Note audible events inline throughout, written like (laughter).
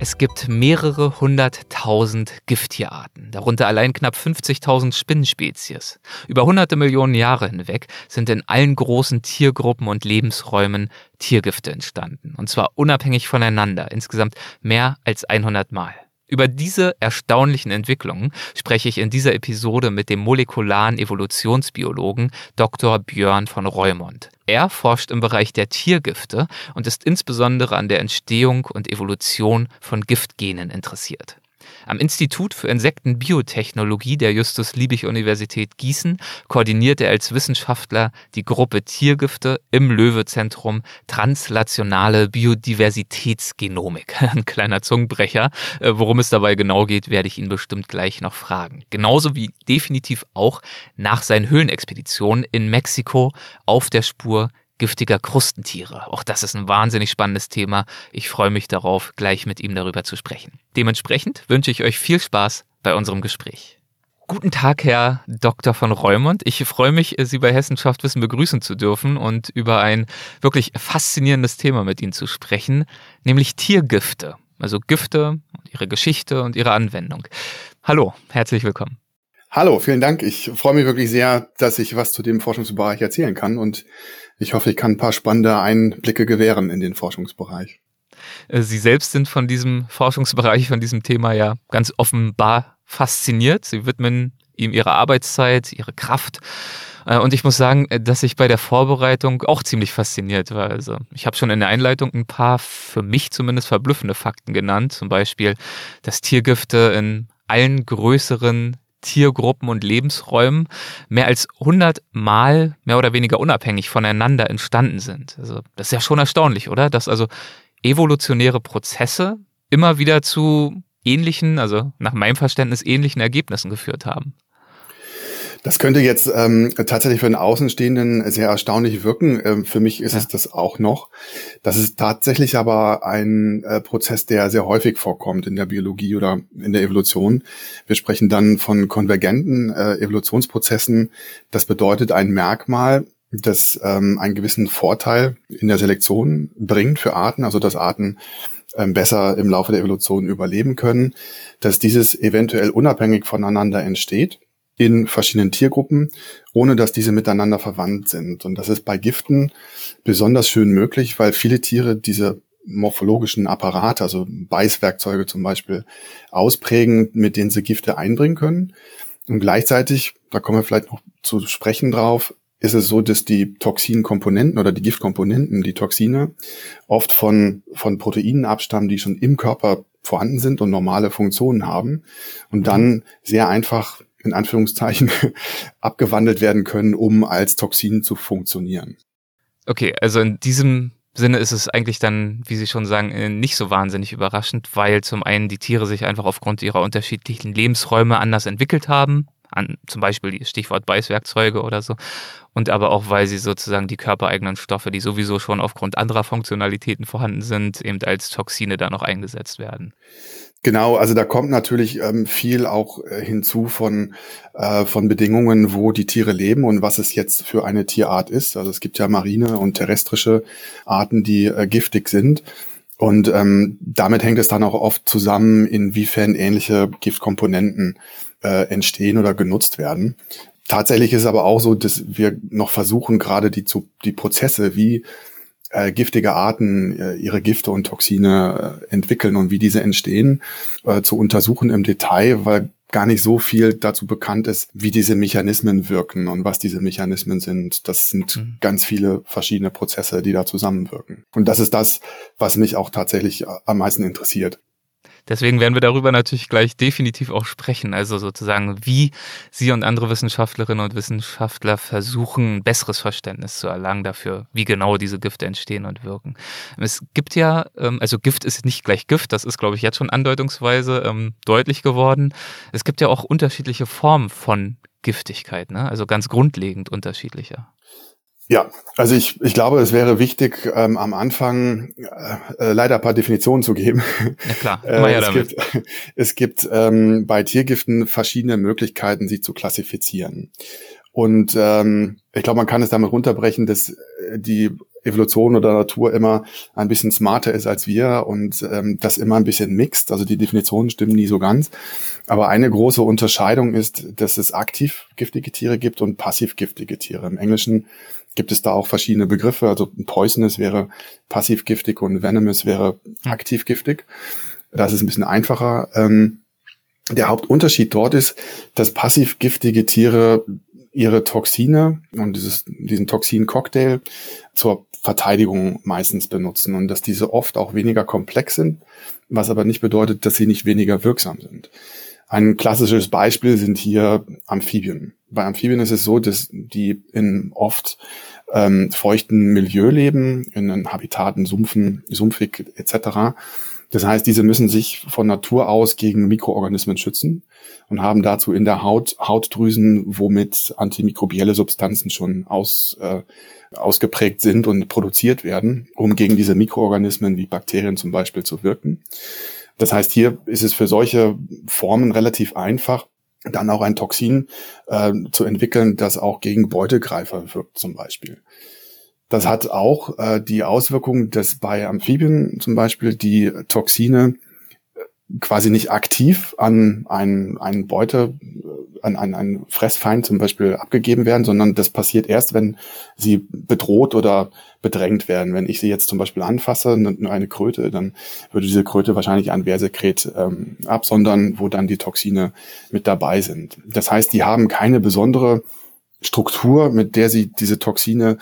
Es gibt mehrere hunderttausend Gifttierarten, darunter allein knapp 50.000 Spinnenspezies. Über hunderte Millionen Jahre hinweg sind in allen großen Tiergruppen und Lebensräumen Tiergifte entstanden, und zwar unabhängig voneinander, insgesamt mehr als 100 Mal. Über diese erstaunlichen Entwicklungen spreche ich in dieser Episode mit dem molekularen Evolutionsbiologen Dr. Björn von Reumont. Er forscht im Bereich der Tiergifte und ist insbesondere an der Entstehung und Evolution von Giftgenen interessiert. Am Institut für Insektenbiotechnologie der Justus-Liebig-Universität Gießen koordiniert er als Wissenschaftler die Gruppe Tiergifte im Löwe-Zentrum Translationale Biodiversitätsgenomik. (laughs) Ein kleiner Zungenbrecher. Äh, worum es dabei genau geht, werde ich ihn bestimmt gleich noch fragen. Genauso wie definitiv auch nach seinen Höhlenexpeditionen in Mexiko auf der Spur giftiger Krustentiere. Auch das ist ein wahnsinnig spannendes Thema. Ich freue mich darauf, gleich mit ihm darüber zu sprechen. Dementsprechend wünsche ich euch viel Spaß bei unserem Gespräch. Guten Tag, Herr Dr. von Reumont. Ich freue mich, Sie bei Hessenschaft Wissen begrüßen zu dürfen und über ein wirklich faszinierendes Thema mit Ihnen zu sprechen, nämlich Tiergifte. Also Gifte, ihre Geschichte und ihre Anwendung. Hallo, herzlich willkommen. Hallo, vielen Dank. Ich freue mich wirklich sehr, dass ich was zu dem Forschungsbereich erzählen kann und ich hoffe, ich kann ein paar spannende Einblicke gewähren in den Forschungsbereich. Äh, Sie selbst sind von diesem Forschungsbereich, von diesem Thema ja ganz offenbar fasziniert. Sie widmen ihm ihre Arbeitszeit, ihre Kraft. Äh, und ich muss sagen, äh, dass ich bei der Vorbereitung auch ziemlich fasziniert war. Also ich habe schon in der Einleitung ein paar für mich zumindest verblüffende Fakten genannt. Zum Beispiel, dass Tiergifte in allen größeren Tiergruppen und Lebensräumen mehr als 100 Mal mehr oder weniger unabhängig voneinander entstanden sind. Also das ist ja schon erstaunlich, oder? Dass also evolutionäre Prozesse immer wieder zu ähnlichen, also nach meinem Verständnis ähnlichen Ergebnissen geführt haben. Das könnte jetzt ähm, tatsächlich für einen Außenstehenden sehr erstaunlich wirken. Ähm, für mich ist ja. es das auch noch. Das ist tatsächlich aber ein äh, Prozess, der sehr häufig vorkommt in der Biologie oder in der Evolution. Wir sprechen dann von konvergenten äh, Evolutionsprozessen. Das bedeutet ein Merkmal, das ähm, einen gewissen Vorteil in der Selektion bringt für Arten, also dass Arten ähm, besser im Laufe der Evolution überleben können, dass dieses eventuell unabhängig voneinander entsteht in verschiedenen Tiergruppen, ohne dass diese miteinander verwandt sind. Und das ist bei Giften besonders schön möglich, weil viele Tiere diese morphologischen Apparate, also Beißwerkzeuge zum Beispiel, ausprägen, mit denen sie Gifte einbringen können. Und gleichzeitig, da kommen wir vielleicht noch zu sprechen drauf, ist es so, dass die Toxinkomponenten oder die Giftkomponenten, die Toxine, oft von, von Proteinen abstammen, die schon im Körper vorhanden sind und normale Funktionen haben und dann sehr einfach in Anführungszeichen (laughs) abgewandelt werden können, um als Toxin zu funktionieren. Okay, also in diesem Sinne ist es eigentlich dann, wie Sie schon sagen, äh, nicht so wahnsinnig überraschend, weil zum einen die Tiere sich einfach aufgrund ihrer unterschiedlichen Lebensräume anders entwickelt haben, an, zum Beispiel Stichwort Beißwerkzeuge oder so, und aber auch, weil sie sozusagen die körpereigenen Stoffe, die sowieso schon aufgrund anderer Funktionalitäten vorhanden sind, eben als Toxine da noch eingesetzt werden. Genau, also da kommt natürlich ähm, viel auch äh, hinzu von, äh, von Bedingungen, wo die Tiere leben und was es jetzt für eine Tierart ist. Also es gibt ja marine und terrestrische Arten, die äh, giftig sind. Und ähm, damit hängt es dann auch oft zusammen, inwiefern ähnliche Giftkomponenten äh, entstehen oder genutzt werden. Tatsächlich ist es aber auch so, dass wir noch versuchen, gerade die, die Prozesse, wie äh, giftige Arten äh, ihre Gifte und Toxine äh, entwickeln und wie diese entstehen, äh, zu untersuchen im Detail, weil gar nicht so viel dazu bekannt ist, wie diese Mechanismen wirken und was diese Mechanismen sind. Das sind mhm. ganz viele verschiedene Prozesse, die da zusammenwirken. Und das ist das, was mich auch tatsächlich äh, am meisten interessiert. Deswegen werden wir darüber natürlich gleich definitiv auch sprechen. Also sozusagen, wie Sie und andere Wissenschaftlerinnen und Wissenschaftler versuchen, ein besseres Verständnis zu erlangen dafür, wie genau diese Gifte entstehen und wirken. Es gibt ja, ähm, also Gift ist nicht gleich Gift, das ist, glaube ich, jetzt schon andeutungsweise ähm, deutlich geworden. Es gibt ja auch unterschiedliche Formen von Giftigkeit, ne? also ganz grundlegend unterschiedlicher. Ja, also ich, ich glaube, es wäre wichtig, ähm, am Anfang äh, äh leider ein paar Definitionen zu geben. Ja klar, (laughs) immer ja es damit. gibt, (laughs) es gibt ähm, bei Tiergiften verschiedene Möglichkeiten, sie zu klassifizieren. Und ähm, ich glaube, man kann es damit runterbrechen, dass äh, die Evolution oder Natur immer ein bisschen smarter ist als wir und ähm, das immer ein bisschen mixt. Also die Definitionen stimmen nie so ganz. Aber eine große Unterscheidung ist, dass es aktiv giftige Tiere gibt und passiv giftige Tiere. Im Englischen gibt es da auch verschiedene Begriffe. Also poisonous wäre passiv giftig und venomous wäre aktiv giftig. Das ist ein bisschen einfacher. Ähm, der Hauptunterschied dort ist, dass passiv giftige Tiere ihre Toxine und dieses, diesen Toxin-Cocktail zur Verteidigung meistens benutzen und dass diese oft auch weniger komplex sind, was aber nicht bedeutet, dass sie nicht weniger wirksam sind. Ein klassisches Beispiel sind hier Amphibien. Bei Amphibien ist es so, dass die in oft ähm, feuchten Milieu leben, in Habitaten, Sumpfen, sumpfig etc. Das heißt, diese müssen sich von Natur aus gegen Mikroorganismen schützen und haben dazu in der Haut Hautdrüsen, womit antimikrobielle Substanzen schon aus, äh, ausgeprägt sind und produziert werden, um gegen diese Mikroorganismen wie Bakterien zum Beispiel zu wirken. Das heißt, hier ist es für solche Formen relativ einfach, dann auch ein Toxin äh, zu entwickeln, das auch gegen Beutegreifer wirkt zum Beispiel. Das hat auch äh, die Auswirkung, dass bei Amphibien zum Beispiel die Toxine quasi nicht aktiv an einen, einen Beute, äh, an einen, einen Fressfeind zum Beispiel abgegeben werden, sondern das passiert erst, wenn sie bedroht oder bedrängt werden. Wenn ich sie jetzt zum Beispiel anfasse, eine Kröte, dann würde diese Kröte wahrscheinlich ein Wehrsekret ähm, absondern, wo dann die Toxine mit dabei sind. Das heißt, die haben keine besondere Struktur, mit der sie diese Toxine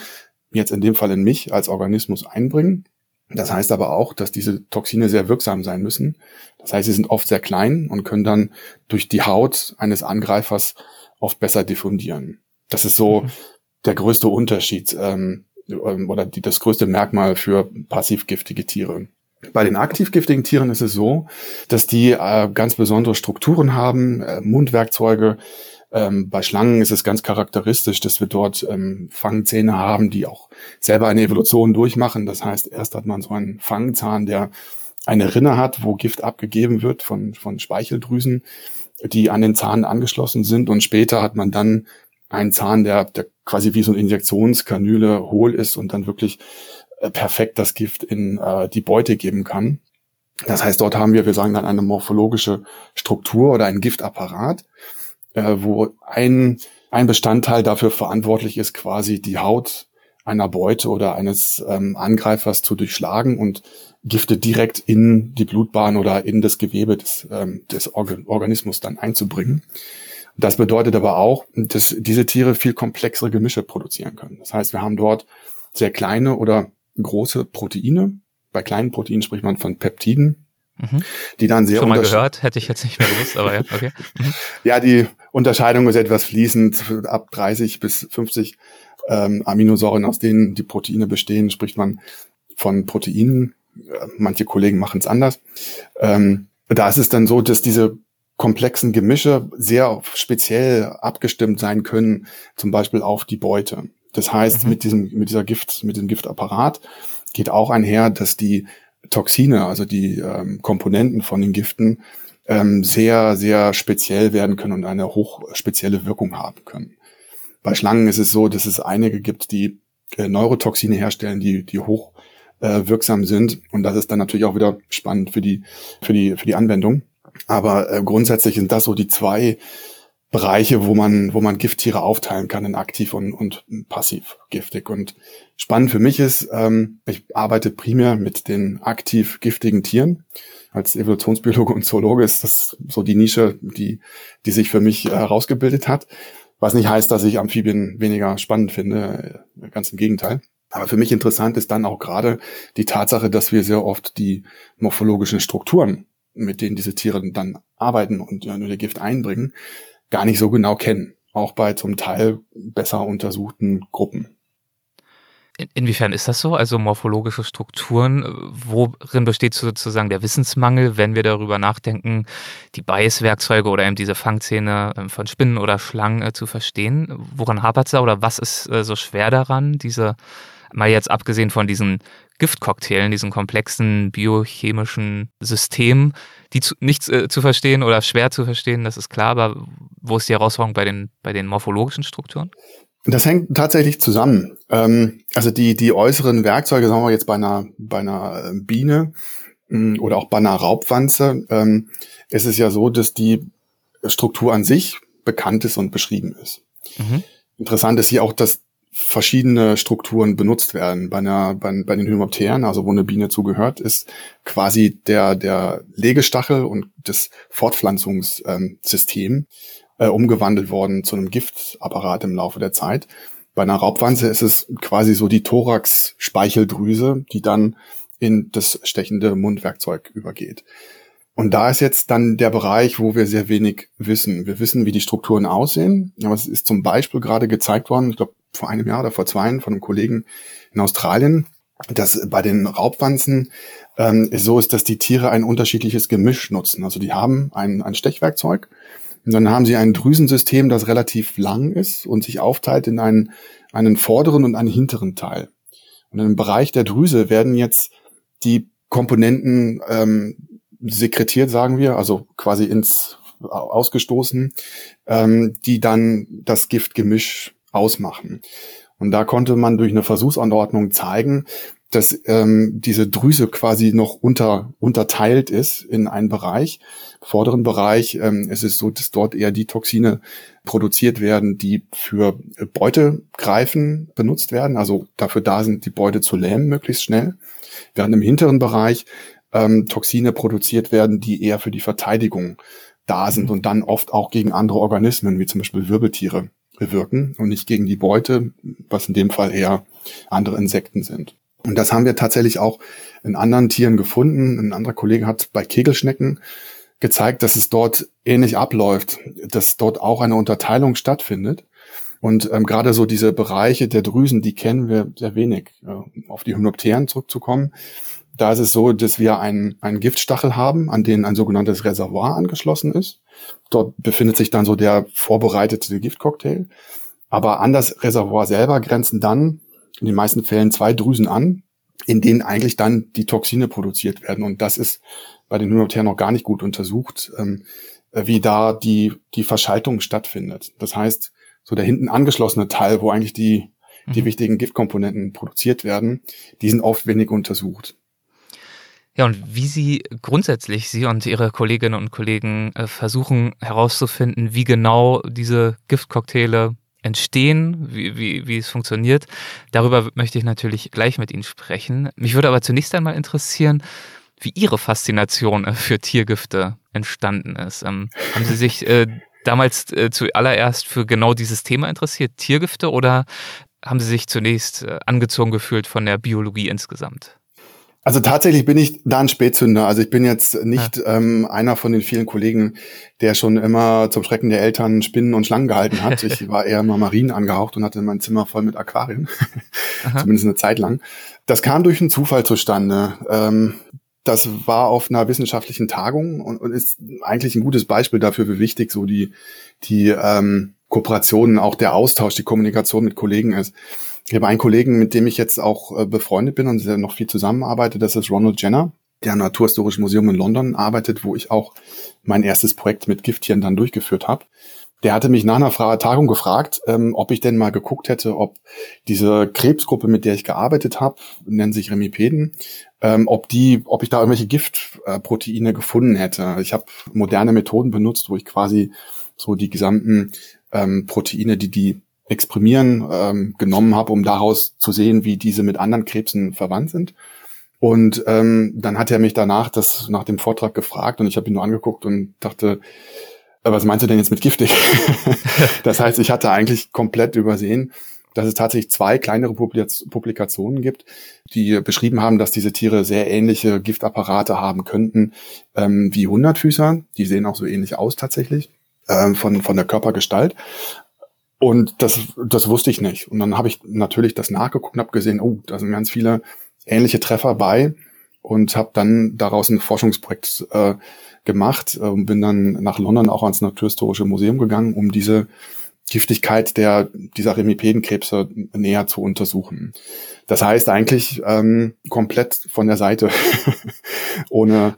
jetzt in dem Fall in mich als Organismus einbringen. Das heißt aber auch, dass diese Toxine sehr wirksam sein müssen. Das heißt, sie sind oft sehr klein und können dann durch die Haut eines Angreifers oft besser diffundieren. Das ist so mhm. der größte Unterschied ähm, ähm, oder die, das größte Merkmal für passivgiftige Tiere. Bei den aktivgiftigen Tieren ist es so, dass die äh, ganz besondere Strukturen haben, äh, Mundwerkzeuge, ähm, bei Schlangen ist es ganz charakteristisch, dass wir dort ähm, Fangzähne haben, die auch selber eine Evolution durchmachen. Das heißt, erst hat man so einen Fangzahn, der eine Rinne hat, wo Gift abgegeben wird von, von Speicheldrüsen, die an den Zahn angeschlossen sind. Und später hat man dann einen Zahn, der, der quasi wie so eine Injektionskanüle hohl ist und dann wirklich äh, perfekt das Gift in äh, die Beute geben kann. Das heißt, dort haben wir, wir sagen dann eine morphologische Struktur oder einen Giftapparat äh, wo ein, ein Bestandteil dafür verantwortlich ist, quasi die Haut einer Beute oder eines ähm, Angreifers zu durchschlagen und Gifte direkt in die Blutbahn oder in das Gewebe des, ähm, des Organ Organismus dann einzubringen. Das bedeutet aber auch, dass diese Tiere viel komplexere Gemische produzieren können. Das heißt, wir haben dort sehr kleine oder große Proteine. Bei kleinen Proteinen spricht man von Peptiden, mhm. die dann sehr Schon mal gehört, hätte ich jetzt nicht mehr gewusst, aber ja, okay. (laughs) Mhm. ja, die Unterscheidung ist etwas fließend. Ab 30 bis 50 ähm, Aminosäuren, aus denen die Proteine bestehen, spricht man von Proteinen. Äh, manche Kollegen machen es anders. Ähm, da ist es dann so, dass diese komplexen Gemische sehr speziell abgestimmt sein können, zum Beispiel auf die Beute. Das heißt, mhm. mit diesem, mit dieser Gift, mit dem Giftapparat geht auch einher, dass die Toxine, also die ähm, Komponenten von den Giften, ähm, sehr, sehr speziell werden können und eine hochspezielle Wirkung haben können. Bei Schlangen ist es so, dass es einige gibt, die äh, Neurotoxine herstellen, die, die hoch äh, wirksam sind. Und das ist dann natürlich auch wieder spannend für die, für die, für die Anwendung. Aber äh, grundsätzlich sind das so die zwei Bereiche, wo man, wo man Gifttiere aufteilen kann in aktiv und, und passiv giftig. Und spannend für mich ist, ähm, ich arbeite primär mit den aktiv giftigen Tieren als Evolutionsbiologe und Zoologe ist das so die Nische, die, die sich für mich herausgebildet hat. Was nicht heißt, dass ich Amphibien weniger spannend finde, äh, ganz im Gegenteil. Aber für mich interessant ist dann auch gerade die Tatsache, dass wir sehr oft die morphologischen Strukturen, mit denen diese Tiere dann arbeiten und ja, nur ihr Gift einbringen, gar nicht so genau kennen. Auch bei zum Teil besser untersuchten Gruppen. Inwiefern ist das so? Also morphologische Strukturen, worin besteht sozusagen der Wissensmangel, wenn wir darüber nachdenken, die Beißwerkzeuge oder eben diese Fangzähne ähm, von Spinnen oder Schlangen äh, zu verstehen? Woran hapert es da oder was ist äh, so schwer daran, diese, mal jetzt abgesehen von diesen Giftcocktailen, diesen komplexen biochemischen Systemen, die zu, nicht äh, zu verstehen oder schwer zu verstehen, das ist klar, aber wo ist die Herausforderung bei den, bei den morphologischen Strukturen? Das hängt tatsächlich zusammen. Ähm, also die, die äußeren Werkzeuge, sagen wir jetzt bei einer, bei einer äh, Biene mh, mm, oder auch bei einer Raubwanze, ähm, ist es ja so, dass die Struktur an sich bekannt ist und beschrieben ist. Mhm. Interessant ist hier auch, dass verschiedene Strukturen benutzt werden. Bei, einer, bei, bei den Hymopteren, also wo eine Biene zugehört, ist quasi der, der Legestachel und das Fortpflanzungssystem äh, umgewandelt worden zu einem Giftapparat im Laufe der Zeit. Bei einer Raubwanze ist es quasi so die Thorax-Speicheldrüse, die dann in das stechende Mundwerkzeug übergeht. Und da ist jetzt dann der Bereich, wo wir sehr wenig wissen. Wir wissen, wie die Strukturen aussehen, aber es ist zum Beispiel gerade gezeigt worden, ich glaube vor einem Jahr oder vor zwei von einem Kollegen in Australien, dass bei den Raubwanzen ähm, so ist, dass die Tiere ein unterschiedliches Gemisch nutzen. Also die haben ein, ein Stechwerkzeug und dann haben sie ein Drüsensystem, das relativ lang ist und sich aufteilt in einen, einen vorderen und einen hinteren Teil. Und im Bereich der Drüse werden jetzt die Komponenten ähm, sekretiert, sagen wir, also quasi ins ausgestoßen, ähm, die dann das Giftgemisch ausmachen. Und da konnte man durch eine Versuchsanordnung zeigen, dass ähm, diese Drüse quasi noch unter, unterteilt ist in einen Bereich. Vorderen Bereich ähm, es ist so, dass dort eher die Toxine produziert werden, die für Beutegreifen benutzt werden, also dafür da sind, die Beute zu lähmen möglichst schnell. Während im hinteren Bereich ähm, Toxine produziert werden, die eher für die Verteidigung da sind und dann oft auch gegen andere Organismen, wie zum Beispiel Wirbeltiere, bewirken und nicht gegen die Beute, was in dem Fall eher andere Insekten sind. Und das haben wir tatsächlich auch in anderen Tieren gefunden. Ein anderer Kollege hat bei Kegelschnecken gezeigt, dass es dort ähnlich abläuft, dass dort auch eine Unterteilung stattfindet. Und ähm, gerade so diese Bereiche der Drüsen, die kennen wir sehr wenig. Äh, auf die Hynopteren zurückzukommen, da ist es so, dass wir einen, einen Giftstachel haben, an den ein sogenanntes Reservoir angeschlossen ist. Dort befindet sich dann so der vorbereitete Giftcocktail. Aber an das Reservoir selber grenzen dann in den meisten Fällen zwei Drüsen an, in denen eigentlich dann die Toxine produziert werden. Und das ist bei den Hynopteren noch gar nicht gut untersucht, ähm, wie da die, die Verschaltung stattfindet. Das heißt, so der hinten angeschlossene Teil, wo eigentlich die, die mhm. wichtigen Giftkomponenten produziert werden, die sind oft wenig untersucht. Ja, und wie Sie grundsätzlich, Sie und Ihre Kolleginnen und Kollegen äh, versuchen herauszufinden, wie genau diese Giftcocktaile entstehen, wie, wie, wie es funktioniert. Darüber möchte ich natürlich gleich mit Ihnen sprechen. Mich würde aber zunächst einmal interessieren, wie Ihre Faszination äh, für Tiergifte entstanden ist. Ähm, haben Sie sich äh, damals äh, zuallererst für genau dieses Thema interessiert, Tiergifte, oder haben Sie sich zunächst äh, angezogen gefühlt von der Biologie insgesamt? Also tatsächlich bin ich da ein Spätzünder. Also ich bin jetzt nicht ja. ähm, einer von den vielen Kollegen, der schon immer zum Schrecken der Eltern Spinnen und Schlangen gehalten hat. Ich (laughs) war eher immer Marien angehaucht und hatte mein Zimmer voll mit Aquarien. (laughs) Zumindest eine Zeit lang. Das kam durch einen Zufall zustande. Ähm, das war auf einer wissenschaftlichen Tagung und, und, ist eigentlich ein gutes Beispiel dafür, wie wichtig so die, die ähm, Kooperationen, auch der Austausch, die Kommunikation mit Kollegen ist. Ich habe einen Kollegen, mit dem ich jetzt auch äh, befreundet bin und sehr noch viel zusammenarbeite. Das ist Ronald Jenner, der am Naturhistorischen Museum in London arbeitet, wo ich auch mein erstes Projekt mit Gifttieren dann durchgeführt habe. Der hatte mich nach einer Tagung gefragt, ähm, ob ich denn mal geguckt hätte, ob diese Krebsgruppe, mit der ich gearbeitet habe, nennen sich Remipeden, ähm, ob die, ob ich da irgendwelche Giftproteine gefunden hätte. Ich habe moderne Methoden benutzt, wo ich quasi so die gesamten ähm, Proteine, die die Exprimieren ähm, genommen habe, um daraus zu sehen, wie diese mit anderen Krebsen verwandt sind. Und ähm, dann hat er mich danach das nach dem Vortrag gefragt und ich habe ihn nur angeguckt und dachte, äh, was meinst du denn jetzt mit giftig? (laughs) das heißt, ich hatte eigentlich komplett übersehen, dass es tatsächlich zwei kleinere Publikationen gibt, die beschrieben haben, dass diese Tiere sehr ähnliche Giftapparate haben könnten ähm, wie Hundertfüßer. Die sehen auch so ähnlich aus tatsächlich ähm, von, von der Körpergestalt. Und das, das wusste ich nicht. Und dann habe ich natürlich das nachgeguckt und habe gesehen, oh, da sind ganz viele ähnliche Treffer bei und habe dann daraus ein Forschungsprojekt äh, gemacht äh, und bin dann nach London auch ans Naturhistorische Museum gegangen, um diese Giftigkeit der dieser Remipedenkrebse näher zu untersuchen. Das heißt eigentlich ähm, komplett von der Seite, (laughs) ohne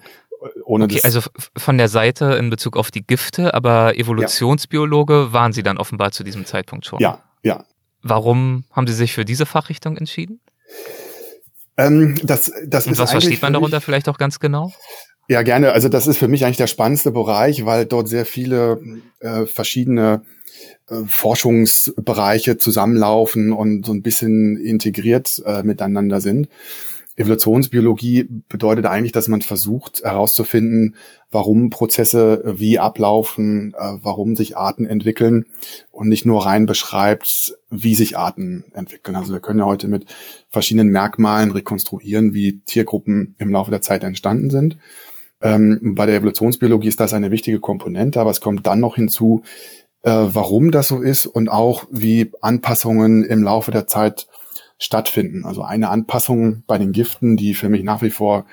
ohne okay, also von der Seite in Bezug auf die Gifte, aber Evolutionsbiologe ja. waren Sie dann offenbar zu diesem Zeitpunkt schon. Ja, ja. Warum haben Sie sich für diese Fachrichtung entschieden? Ähm, das, das Und was versteht man darunter vielleicht auch ganz genau? Ja, gerne. Also das ist für mich eigentlich der spannendste Bereich, weil dort sehr viele äh, verschiedene äh, Forschungsbereiche zusammenlaufen und so ein bisschen integriert äh, miteinander sind. Evolutionsbiologie bedeutet eigentlich, dass man versucht herauszufinden, warum Prozesse wie ablaufen, äh, warum sich Arten entwickeln und nicht nur rein beschreibt, wie sich Arten entwickeln. Also wir können ja heute mit verschiedenen Merkmalen rekonstruieren, wie Tiergruppen im Laufe der Zeit entstanden sind. Ähm, bei der Evolutionsbiologie ist das eine wichtige Komponente, aber es kommt dann noch hinzu, äh, warum das so ist und auch wie Anpassungen im Laufe der Zeit stattfinden. Also eine Anpassung bei den Giften, die für mich nach wie vor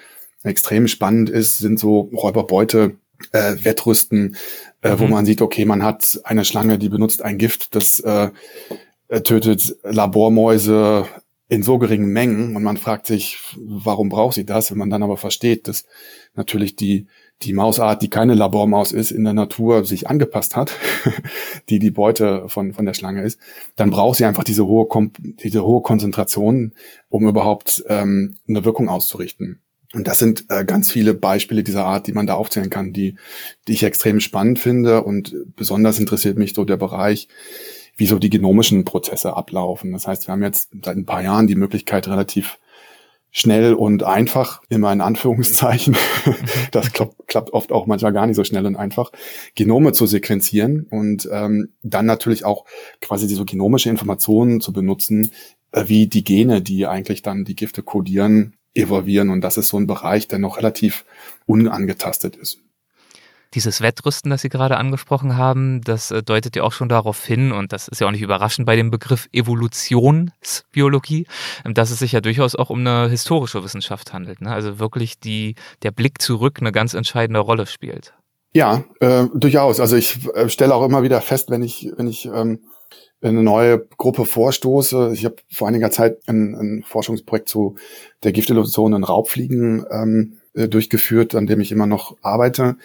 extrem spannend ist, sind so Räuberbeute, äh, Wettrüsten, äh, mhm. wo man sieht, okay, man hat eine Schlange, die benutzt ein Gift, das äh, tötet Labormäuse in so geringen Mengen und man fragt sich, warum braucht sie das, wenn man dann aber versteht, dass natürlich die die Mausart, die keine Labormaus ist, in der Natur sich angepasst hat, (laughs) die die Beute von, von der Schlange ist, dann braucht sie einfach diese hohe, diese hohe Konzentration, um überhaupt ähm, eine Wirkung auszurichten. Und das sind äh, ganz viele Beispiele dieser Art, die man da aufzählen kann, die, die ich extrem spannend finde. Und besonders interessiert mich so der Bereich, wie so die genomischen Prozesse ablaufen. Das heißt, wir haben jetzt seit ein paar Jahren die Möglichkeit, relativ schnell und einfach, immer in Anführungszeichen, (laughs) das klappt, klappt oft auch manchmal gar nicht so schnell und einfach, Genome zu sequenzieren und ähm, dann natürlich auch quasi diese genomische Informationen zu benutzen, äh, wie die Gene, die eigentlich dann die Gifte kodieren, evolvieren. Und das ist so ein Bereich, der noch relativ unangetastet ist. Dieses Wettrüsten, das Sie gerade angesprochen haben, das äh, deutet ja auch schon darauf hin, und das ist ja auch nicht überraschend bei dem Begriff Evolutionsbiologie, ähm, dass es sich ja durchaus auch um eine historische Wissenschaft handelt. Ne? Also wirklich die, der Blick zurück eine ganz entscheidende Rolle spielt. Ja, äh, durchaus. Also ich äh, stelle auch immer wieder fest, wenn ich, wenn ich ähm, eine neue Gruppe vorstoße. Ich habe vor einiger Zeit ein, ein Forschungsprojekt zu der Giftevolution in Raubfliegen ähm, äh, durchgeführt, an dem ich immer noch arbeite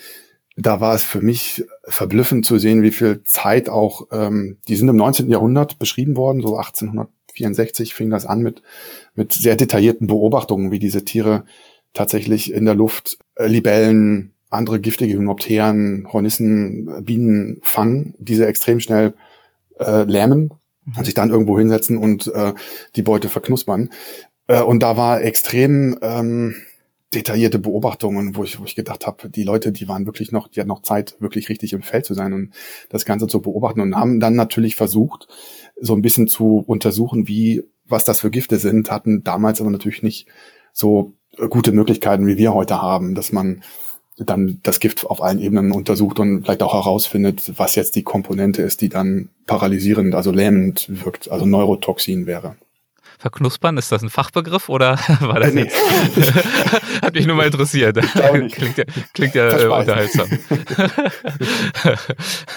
da war es für mich verblüffend zu sehen, wie viel Zeit auch, ähm, die sind im 19. Jahrhundert beschrieben worden, so 1864 fing das an mit, mit sehr detaillierten Beobachtungen, wie diese Tiere tatsächlich in der Luft äh, Libellen, andere giftige Hymnopteren, Hornissen, Bienen fangen, diese extrem schnell äh, lähmen und mhm. sich dann irgendwo hinsetzen und äh, die Beute verknuspern. Äh, und da war extrem ähm, detaillierte Beobachtungen, wo ich, wo ich gedacht habe, die Leute, die waren wirklich noch, die hatten noch Zeit, wirklich richtig im Feld zu sein und das Ganze zu beobachten und haben dann natürlich versucht, so ein bisschen zu untersuchen, wie, was das für Gifte sind, hatten damals aber natürlich nicht so gute Möglichkeiten, wie wir heute haben, dass man dann das Gift auf allen Ebenen untersucht und vielleicht auch herausfindet, was jetzt die Komponente ist, die dann paralysierend, also lähmend wirkt, also Neurotoxin wäre. Verknuspern, ist das ein Fachbegriff oder (laughs) war das äh, nee. (laughs) Hat mich nur mal interessiert. Klingt ja, klingt ja äh, unterhaltsam.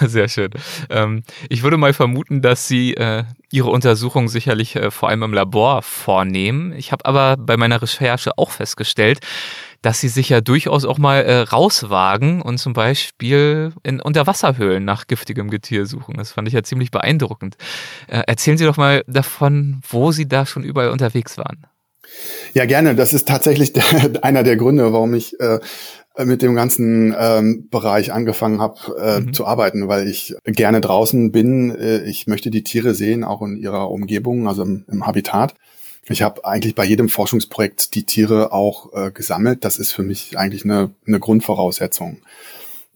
(laughs) Sehr schön. Ähm, ich würde mal vermuten, dass Sie äh, Ihre Untersuchung sicherlich äh, vor allem im Labor vornehmen. Ich habe aber bei meiner Recherche auch festgestellt, dass sie sich ja durchaus auch mal äh, rauswagen und zum Beispiel in Unterwasserhöhlen nach giftigem Getier suchen. Das fand ich ja ziemlich beeindruckend. Äh, erzählen Sie doch mal davon, wo Sie da schon überall unterwegs waren. Ja, gerne. Das ist tatsächlich der, (laughs) einer der Gründe, warum ich äh, mit dem ganzen ähm, Bereich angefangen habe äh, mhm. zu arbeiten, weil ich gerne draußen bin. Äh, ich möchte die Tiere sehen, auch in ihrer Umgebung, also im, im Habitat. Ich habe eigentlich bei jedem Forschungsprojekt die Tiere auch äh, gesammelt. Das ist für mich eigentlich eine, eine Grundvoraussetzung.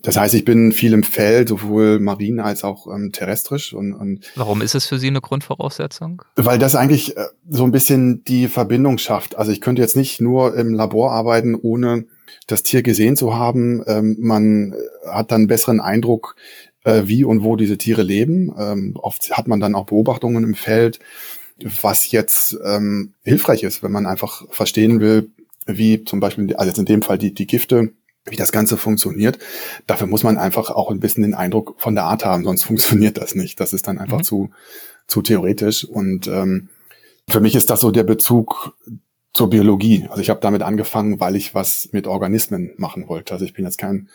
Das heißt, ich bin viel im Feld, sowohl marin als auch ähm, terrestrisch. Und, und Warum ist es für Sie eine Grundvoraussetzung? Weil das eigentlich äh, so ein bisschen die Verbindung schafft. Also ich könnte jetzt nicht nur im Labor arbeiten, ohne das Tier gesehen zu haben. Ähm, man hat dann einen besseren Eindruck, äh, wie und wo diese Tiere leben. Ähm, oft hat man dann auch Beobachtungen im Feld, was jetzt ähm, hilfreich ist, wenn man einfach verstehen will, wie zum Beispiel, also jetzt in dem Fall die, die Gifte, wie das Ganze funktioniert. Dafür muss man einfach auch ein bisschen den Eindruck von der Art haben, sonst (laughs) funktioniert das nicht. Das ist dann einfach mhm. zu, zu theoretisch. Und ähm, für mich ist das so der Bezug zur Biologie. Also ich habe damit angefangen, weil ich was mit Organismen machen wollte. Also ich bin jetzt kein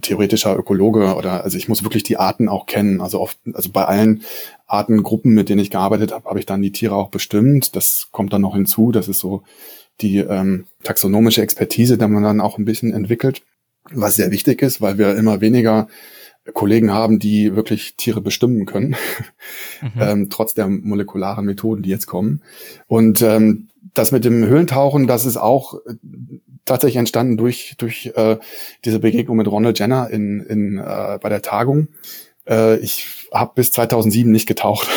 theoretischer Ökologe oder also ich muss wirklich die Arten auch kennen. Also oft, also bei allen Artengruppen, mit denen ich gearbeitet habe, habe ich dann die Tiere auch bestimmt. Das kommt dann noch hinzu. Das ist so die ähm, taxonomische Expertise, die man dann auch ein bisschen entwickelt, was sehr wichtig ist, weil wir immer weniger Kollegen haben, die wirklich Tiere bestimmen können, (laughs) mhm. ähm, trotz der molekularen Methoden, die jetzt kommen. Und ähm, das mit dem Höhlentauchen, das ist auch tatsächlich entstanden durch durch äh, diese Begegnung mit Ronald Jenner in, in äh, bei der Tagung. Äh, ich habe bis 2007 nicht getaucht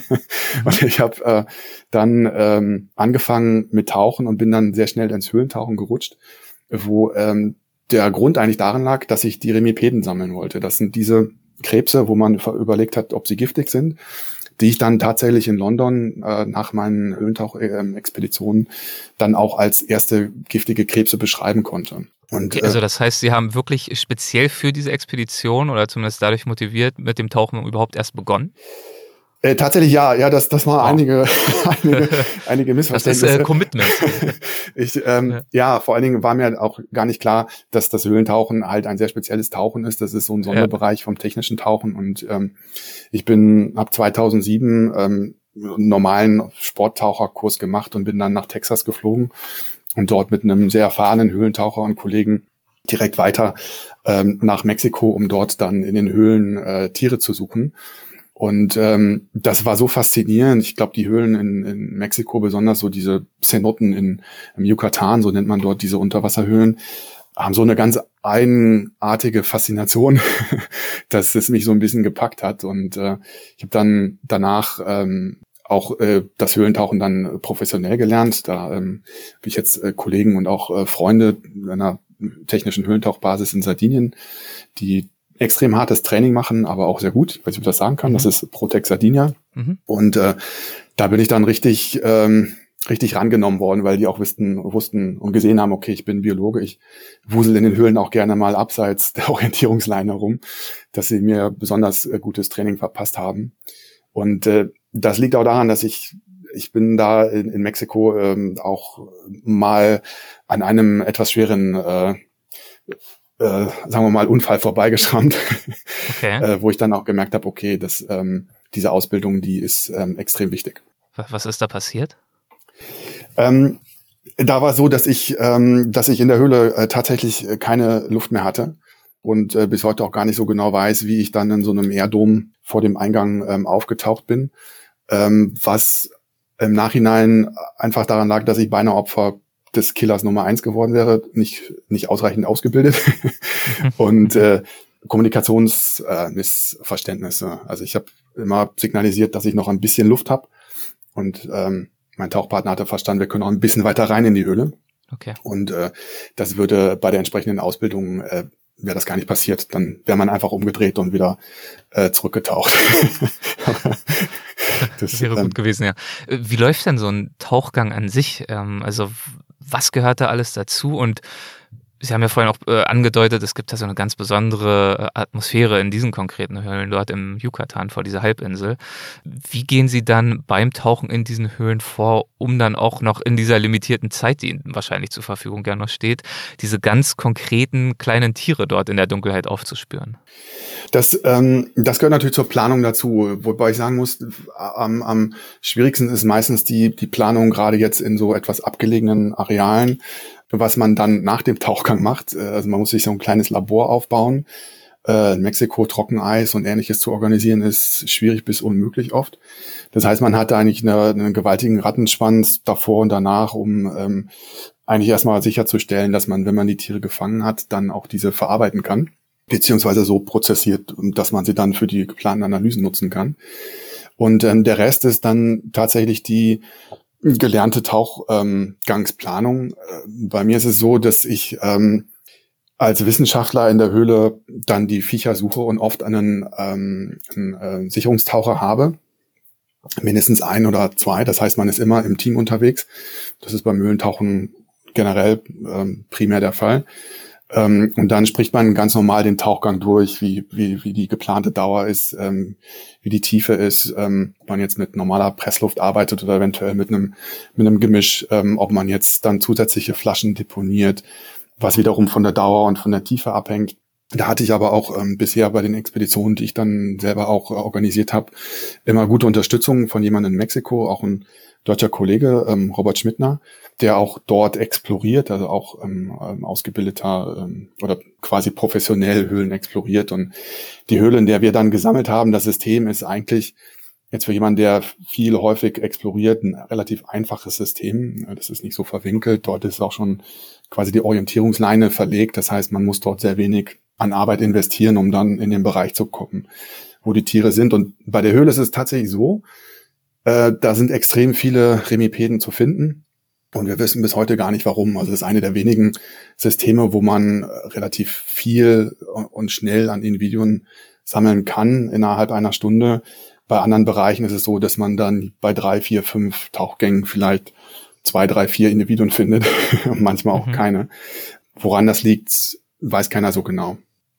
(laughs) und ich habe äh, dann ähm, angefangen mit Tauchen und bin dann sehr schnell ins Höhlentauchen gerutscht, wo ähm, der Grund eigentlich darin lag, dass ich die Remipeden sammeln wollte. Das sind diese Krebse, wo man überlegt hat, ob sie giftig sind die ich dann tatsächlich in London äh, nach meinen Höhlentauchexpeditionen dann auch als erste giftige Krebse beschreiben konnte. Und, okay, also äh, das heißt, Sie haben wirklich speziell für diese Expedition oder zumindest dadurch motiviert mit dem Tauchen überhaupt erst begonnen? Äh, tatsächlich ja, ja, das, das war wow. einige, (laughs) einige, (laughs) einige Missverständnisse. Das ist äh, Commitment. (laughs) ich, ähm, ja. ja. vor allen Dingen war mir auch gar nicht klar, dass das Höhlentauchen halt ein sehr spezielles Tauchen ist. Das ist so ein Sonderbereich ja. vom technischen Tauchen. Und ähm, ich bin ab 2007 ähm, einen normalen Sporttaucherkurs gemacht und bin dann nach Texas geflogen und dort mit einem sehr erfahrenen Höhlentaucher und Kollegen direkt weiter ähm, nach Mexiko, um dort dann in den Höhlen äh, Tiere zu suchen. Und ähm, das war so faszinierend. Ich glaube, die Höhlen in, in Mexiko, besonders so diese Cenoten in, im Yucatan, so nennt man dort diese Unterwasserhöhlen, haben so eine ganz eigenartige Faszination, (laughs) dass es mich so ein bisschen gepackt hat. Und äh, ich habe dann danach ähm, auch äh, das Höhlentauchen dann professionell gelernt. Da ähm, habe ich jetzt äh, Kollegen und auch äh, Freunde einer technischen Höhlentauchbasis in Sardinien, die extrem hartes Training machen, aber auch sehr gut, weil ich das sagen kann. Mhm. Das ist Protex Sardinia. Mhm. Und äh, da bin ich dann richtig, ähm, richtig rangenommen worden, weil die auch wussten, wussten und gesehen haben, okay, ich bin Biologe, ich wusel in den Höhlen auch gerne mal abseits der (laughs) Orientierungsleine rum, dass sie mir besonders äh, gutes Training verpasst haben. Und äh, das liegt auch daran, dass ich ich bin da in, in Mexiko ähm, auch mal an einem etwas schweren äh, äh, sagen wir mal, Unfall vorbeigeschrammt, okay. (laughs) äh, wo ich dann auch gemerkt habe, okay, dass ähm, diese Ausbildung, die ist ähm, extrem wichtig. Was ist da passiert? Ähm, da war so, dass ich, ähm, dass ich in der Höhle äh, tatsächlich äh, keine Luft mehr hatte und äh, bis heute auch gar nicht so genau weiß, wie ich dann in so einem Erdom vor dem Eingang ähm, aufgetaucht bin, ähm, was im Nachhinein einfach daran lag, dass ich beinahe Opfer des Killers Nummer eins geworden wäre, nicht, nicht ausreichend ausgebildet (laughs) und äh, Kommunikationsmissverständnisse. Äh, also ich habe immer signalisiert, dass ich noch ein bisschen Luft habe und ähm, mein Tauchpartner hatte verstanden, wir können noch ein bisschen weiter rein in die Höhle. Okay. Und äh, das würde bei der entsprechenden Ausbildung äh, wäre das gar nicht passiert. Dann wäre man einfach umgedreht und wieder äh, zurückgetaucht. (laughs) das wäre ähm, gut gewesen, ja. Wie läuft denn so ein Tauchgang an sich? Ähm, also was gehört da alles dazu? Und Sie haben ja vorhin auch äh, angedeutet, es gibt da so eine ganz besondere äh, Atmosphäre in diesen konkreten Höhlen dort im Yucatan vor dieser Halbinsel. Wie gehen Sie dann beim Tauchen in diesen Höhlen vor, um dann auch noch in dieser limitierten Zeit, die Ihnen wahrscheinlich zur Verfügung gerne noch steht, diese ganz konkreten kleinen Tiere dort in der Dunkelheit aufzuspüren? Das, ähm, das gehört natürlich zur Planung dazu, wobei ich sagen muss, am, am schwierigsten ist meistens die, die Planung gerade jetzt in so etwas abgelegenen Arealen was man dann nach dem Tauchgang macht. Äh, also man muss sich so ein kleines Labor aufbauen. Äh, Mexiko Trockeneis und ähnliches zu organisieren ist schwierig bis unmöglich oft. Das heißt, man hat eigentlich eine, einen gewaltigen Rattenschwanz davor und danach, um ähm, eigentlich erstmal sicherzustellen, dass man, wenn man die Tiere gefangen hat, dann auch diese verarbeiten kann, beziehungsweise so prozessiert, dass man sie dann für die geplanten Analysen nutzen kann. Und ähm, der Rest ist dann tatsächlich die gelernte Tauchgangsplanung. Ähm, äh, bei mir ist es so, dass ich ähm, als Wissenschaftler in der Höhle dann die Viecher suche und oft einen, ähm, einen äh, Sicherungstaucher habe, mindestens ein oder zwei. Das heißt, man ist immer im Team unterwegs. Das ist beim Höhlentauchen generell ähm, primär der Fall. Ähm, und dann spricht man ganz normal den Tauchgang durch, wie, wie, wie die geplante Dauer ist, ähm, wie die Tiefe ist, ähm, ob man jetzt mit normaler Pressluft arbeitet oder eventuell mit einem, mit einem Gemisch, ähm, ob man jetzt dann zusätzliche Flaschen deponiert, was wiederum von der Dauer und von der Tiefe abhängt. Da hatte ich aber auch ähm, bisher bei den Expeditionen, die ich dann selber auch äh, organisiert habe, immer gute Unterstützung von jemandem in Mexiko, auch ein deutscher Kollege, ähm, Robert Schmidtner, der auch dort exploriert, also auch ähm, ähm, ausgebildeter ähm, oder quasi professionell Höhlen exploriert. Und die Höhle, in der wir dann gesammelt haben, das System ist eigentlich jetzt für jemanden, der viel häufig exploriert, ein relativ einfaches System. Das ist nicht so verwinkelt. Dort ist auch schon quasi die Orientierungsleine verlegt. Das heißt, man muss dort sehr wenig an Arbeit investieren, um dann in den Bereich zu kommen, wo die Tiere sind. Und bei der Höhle ist es tatsächlich so, äh, da sind extrem viele Remipeden zu finden. Und wir wissen bis heute gar nicht warum. Also es ist eine der wenigen Systeme, wo man relativ viel und schnell an Individuen sammeln kann innerhalb einer Stunde. Bei anderen Bereichen ist es so, dass man dann bei drei, vier, fünf Tauchgängen vielleicht zwei, drei, vier Individuen findet, (laughs) manchmal auch mhm. keine. Woran das liegt, weiß keiner so genau.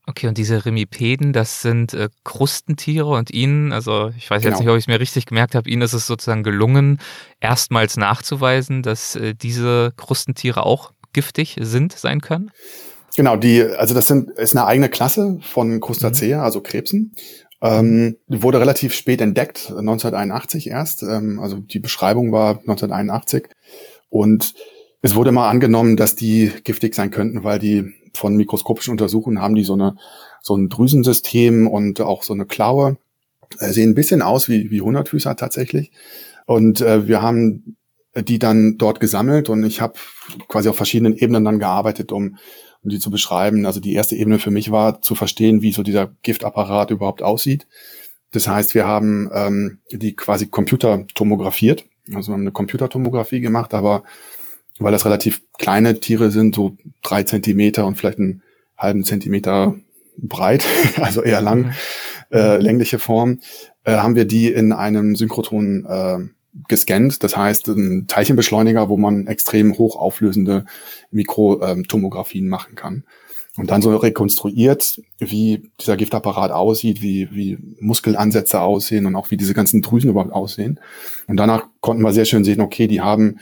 Okay, und diese Remipeden, das sind äh, Krustentiere und Ihnen, also ich weiß genau. jetzt nicht, ob ich es mir richtig gemerkt habe, Ihnen ist es sozusagen gelungen, erstmals nachzuweisen, dass äh, diese Krustentiere auch giftig sind, sein können? Genau, die, also das sind, ist eine eigene Klasse von Crustacea, mhm. also Krebsen. Ähm, wurde relativ spät entdeckt, 1981 erst. Ähm, also die Beschreibung war 1981. Und es wurde mal angenommen, dass die giftig sein könnten, weil die von mikroskopischen Untersuchungen haben die so eine so ein Drüsensystem und auch so eine Klaue. Äh, sehen ein bisschen aus wie wie Hundertfüßer tatsächlich. Und äh, wir haben die dann dort gesammelt und ich habe quasi auf verschiedenen Ebenen dann gearbeitet, um, um die zu beschreiben. Also die erste Ebene für mich war zu verstehen, wie so dieser Giftapparat überhaupt aussieht. Das heißt, wir haben ähm, die quasi computertomografiert. Also wir haben eine Computertomographie gemacht, aber weil das relativ kleine Tiere sind, so drei Zentimeter und vielleicht einen halben Zentimeter breit, (laughs) also eher lang, mhm. äh, längliche Form, äh, haben wir die in einem Synchrotron äh, gescannt. Das heißt, ein Teilchenbeschleuniger, wo man extrem hochauflösende Mikrotomographien machen kann. Und dann so rekonstruiert, wie dieser Giftapparat aussieht, wie, wie Muskelansätze aussehen und auch wie diese ganzen Drüsen überhaupt aussehen. Und danach konnten wir sehr schön sehen, okay, die haben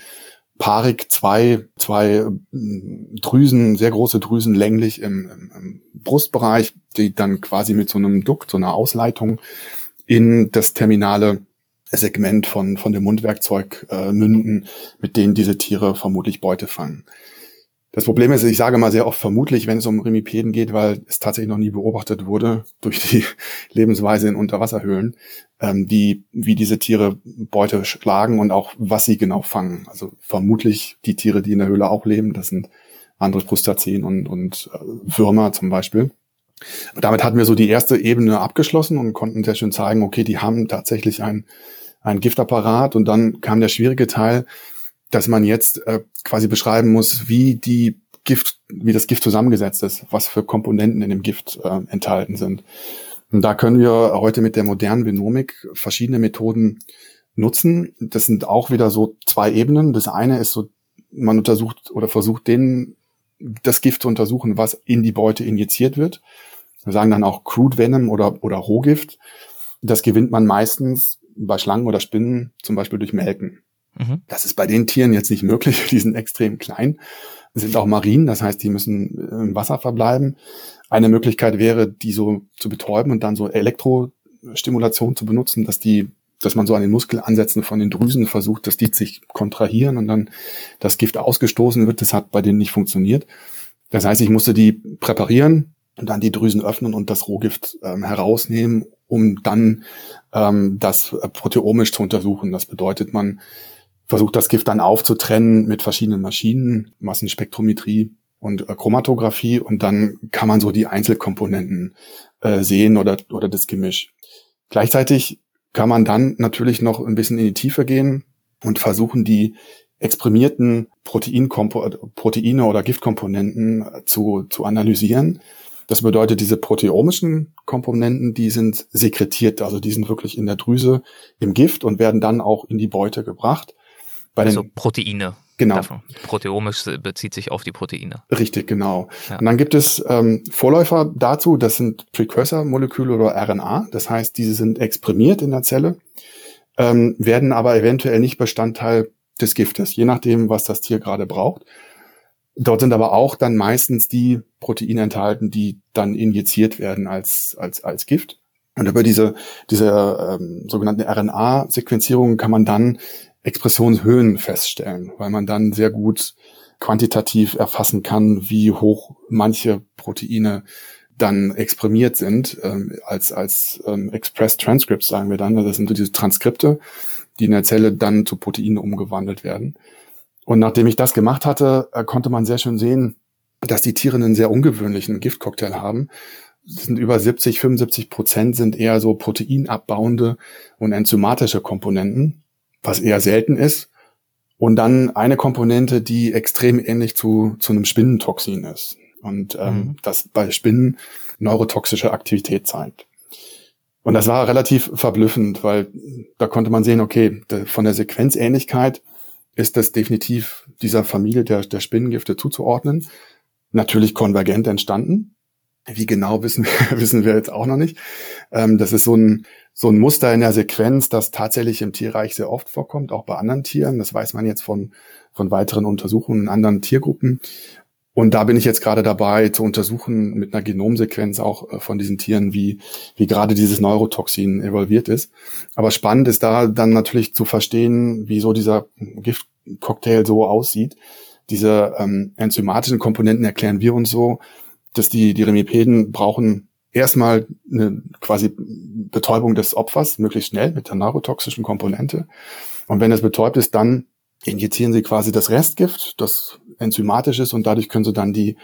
paarig zwei, zwei mm, Drüsen, sehr große Drüsen länglich im, im, im Brustbereich, die dann quasi mit so einem Dukt, so einer Ausleitung in das terminale Segment von, von dem Mundwerkzeug äh, münden, mit denen diese Tiere vermutlich Beute fangen. Das Problem ist, ich sage mal sehr oft vermutlich, wenn es um Remipeden geht, weil es tatsächlich noch nie beobachtet wurde (laughs) durch die Lebensweise in Unterwasserhöhlen, ähm, wie, wie diese Tiere Beute schlagen und auch was sie genau fangen. Also vermutlich die Tiere, die in der Höhle auch leben, das sind andere Krustazeen und, und äh, Würmer zum Beispiel. Und damit hatten wir so die erste Ebene abgeschlossen und konnten sehr schön zeigen, okay, die haben tatsächlich ein, ein Giftapparat und dann kam der schwierige Teil, dass man jetzt äh, quasi beschreiben muss, wie die Gift, wie das Gift zusammengesetzt ist, was für Komponenten in dem Gift äh, enthalten sind. Und da können wir heute mit der modernen Genomik verschiedene Methoden nutzen. Das sind auch wieder so zwei Ebenen. Das eine ist so, man untersucht oder versucht den, das Gift zu untersuchen, was in die Beute injiziert wird. Wir sagen dann auch Crude Venom oder, oder Rohgift. Das gewinnt man meistens bei Schlangen oder Spinnen zum Beispiel durch Melken. Mhm. Das ist bei den Tieren jetzt nicht möglich. (laughs) Die sind extrem klein, sind auch marin, das heißt, die müssen im Wasser verbleiben. Eine Möglichkeit wäre, die so zu betäuben und dann so Elektrostimulation zu benutzen, dass die, dass man so an den Muskelansätzen von den Drüsen versucht, dass die sich kontrahieren und dann das Gift ausgestoßen wird. Das hat bei denen nicht funktioniert. Das heißt, ich musste die präparieren und dann die Drüsen öffnen und das Rohgift ähm, herausnehmen, um dann ähm, das proteomisch zu untersuchen. Das bedeutet, man versucht das Gift dann aufzutrennen mit verschiedenen Maschinen, Massenspektrometrie und äh, Chromatographie und dann kann man so die Einzelkomponenten äh, sehen oder, oder das Gemisch. Gleichzeitig kann man dann natürlich noch ein bisschen in die Tiefe gehen und versuchen, die exprimierten Proteine oder Giftkomponenten zu, zu analysieren. Das bedeutet, diese proteomischen Komponenten, die sind sekretiert, also die sind wirklich in der Drüse im Gift und werden dann auch in die Beute gebracht. Bei also Proteine. Genau. Davon. Proteomisch bezieht sich auf die Proteine. Richtig, genau. Ja. Und dann gibt es ähm, Vorläufer dazu, das sind Precursor-Moleküle oder RNA. Das heißt, diese sind exprimiert in der Zelle, ähm, werden aber eventuell nicht Bestandteil des Giftes, je nachdem, was das Tier gerade braucht. Dort sind aber auch dann meistens die Proteine enthalten, die dann injiziert werden als, als, als Gift. Und über diese, diese ähm, sogenannten RNA-Sequenzierungen kann man dann Expressionshöhen feststellen, weil man dann sehr gut quantitativ erfassen kann, wie hoch manche Proteine dann exprimiert sind, ähm, als, als ähm, Express Transcripts sagen wir dann. Das sind so diese Transkripte, die in der Zelle dann zu Proteinen umgewandelt werden. Und nachdem ich das gemacht hatte, äh, konnte man sehr schön sehen, dass die Tiere einen sehr ungewöhnlichen Giftcocktail haben. Das sind über 70, 75 Prozent sind eher so proteinabbauende und enzymatische Komponenten, was eher selten ist. Und dann eine Komponente, die extrem ähnlich zu, zu einem Spinnentoxin ist. Und ähm, mhm. das bei Spinnen neurotoxische Aktivität zeigt. Und das war relativ verblüffend, weil da konnte man sehen, okay, von der Sequenzähnlichkeit ist das definitiv dieser Familie der, der Spinnengifte zuzuordnen. Natürlich konvergent entstanden. Wie genau wissen, (laughs) wissen wir jetzt auch noch nicht. Ähm, das ist so ein, so ein Muster in der Sequenz, das tatsächlich im Tierreich sehr oft vorkommt, auch bei anderen Tieren. Das weiß man jetzt von, von weiteren Untersuchungen in anderen Tiergruppen. Und da bin ich jetzt gerade dabei zu untersuchen mit einer Genomsequenz auch äh, von diesen Tieren, wie, wie gerade dieses Neurotoxin evolviert ist. Aber spannend ist da dann natürlich zu verstehen, wieso dieser Giftcocktail so aussieht. Diese ähm, enzymatischen Komponenten erklären wir uns so, dass die, die Remipeden brauchen erstmal eine quasi Betäubung des Opfers, möglichst schnell mit der neurotoxischen Komponente. Und wenn es betäubt ist, dann injizieren sie quasi das Restgift, das enzymatisch ist und dadurch können sie dann die,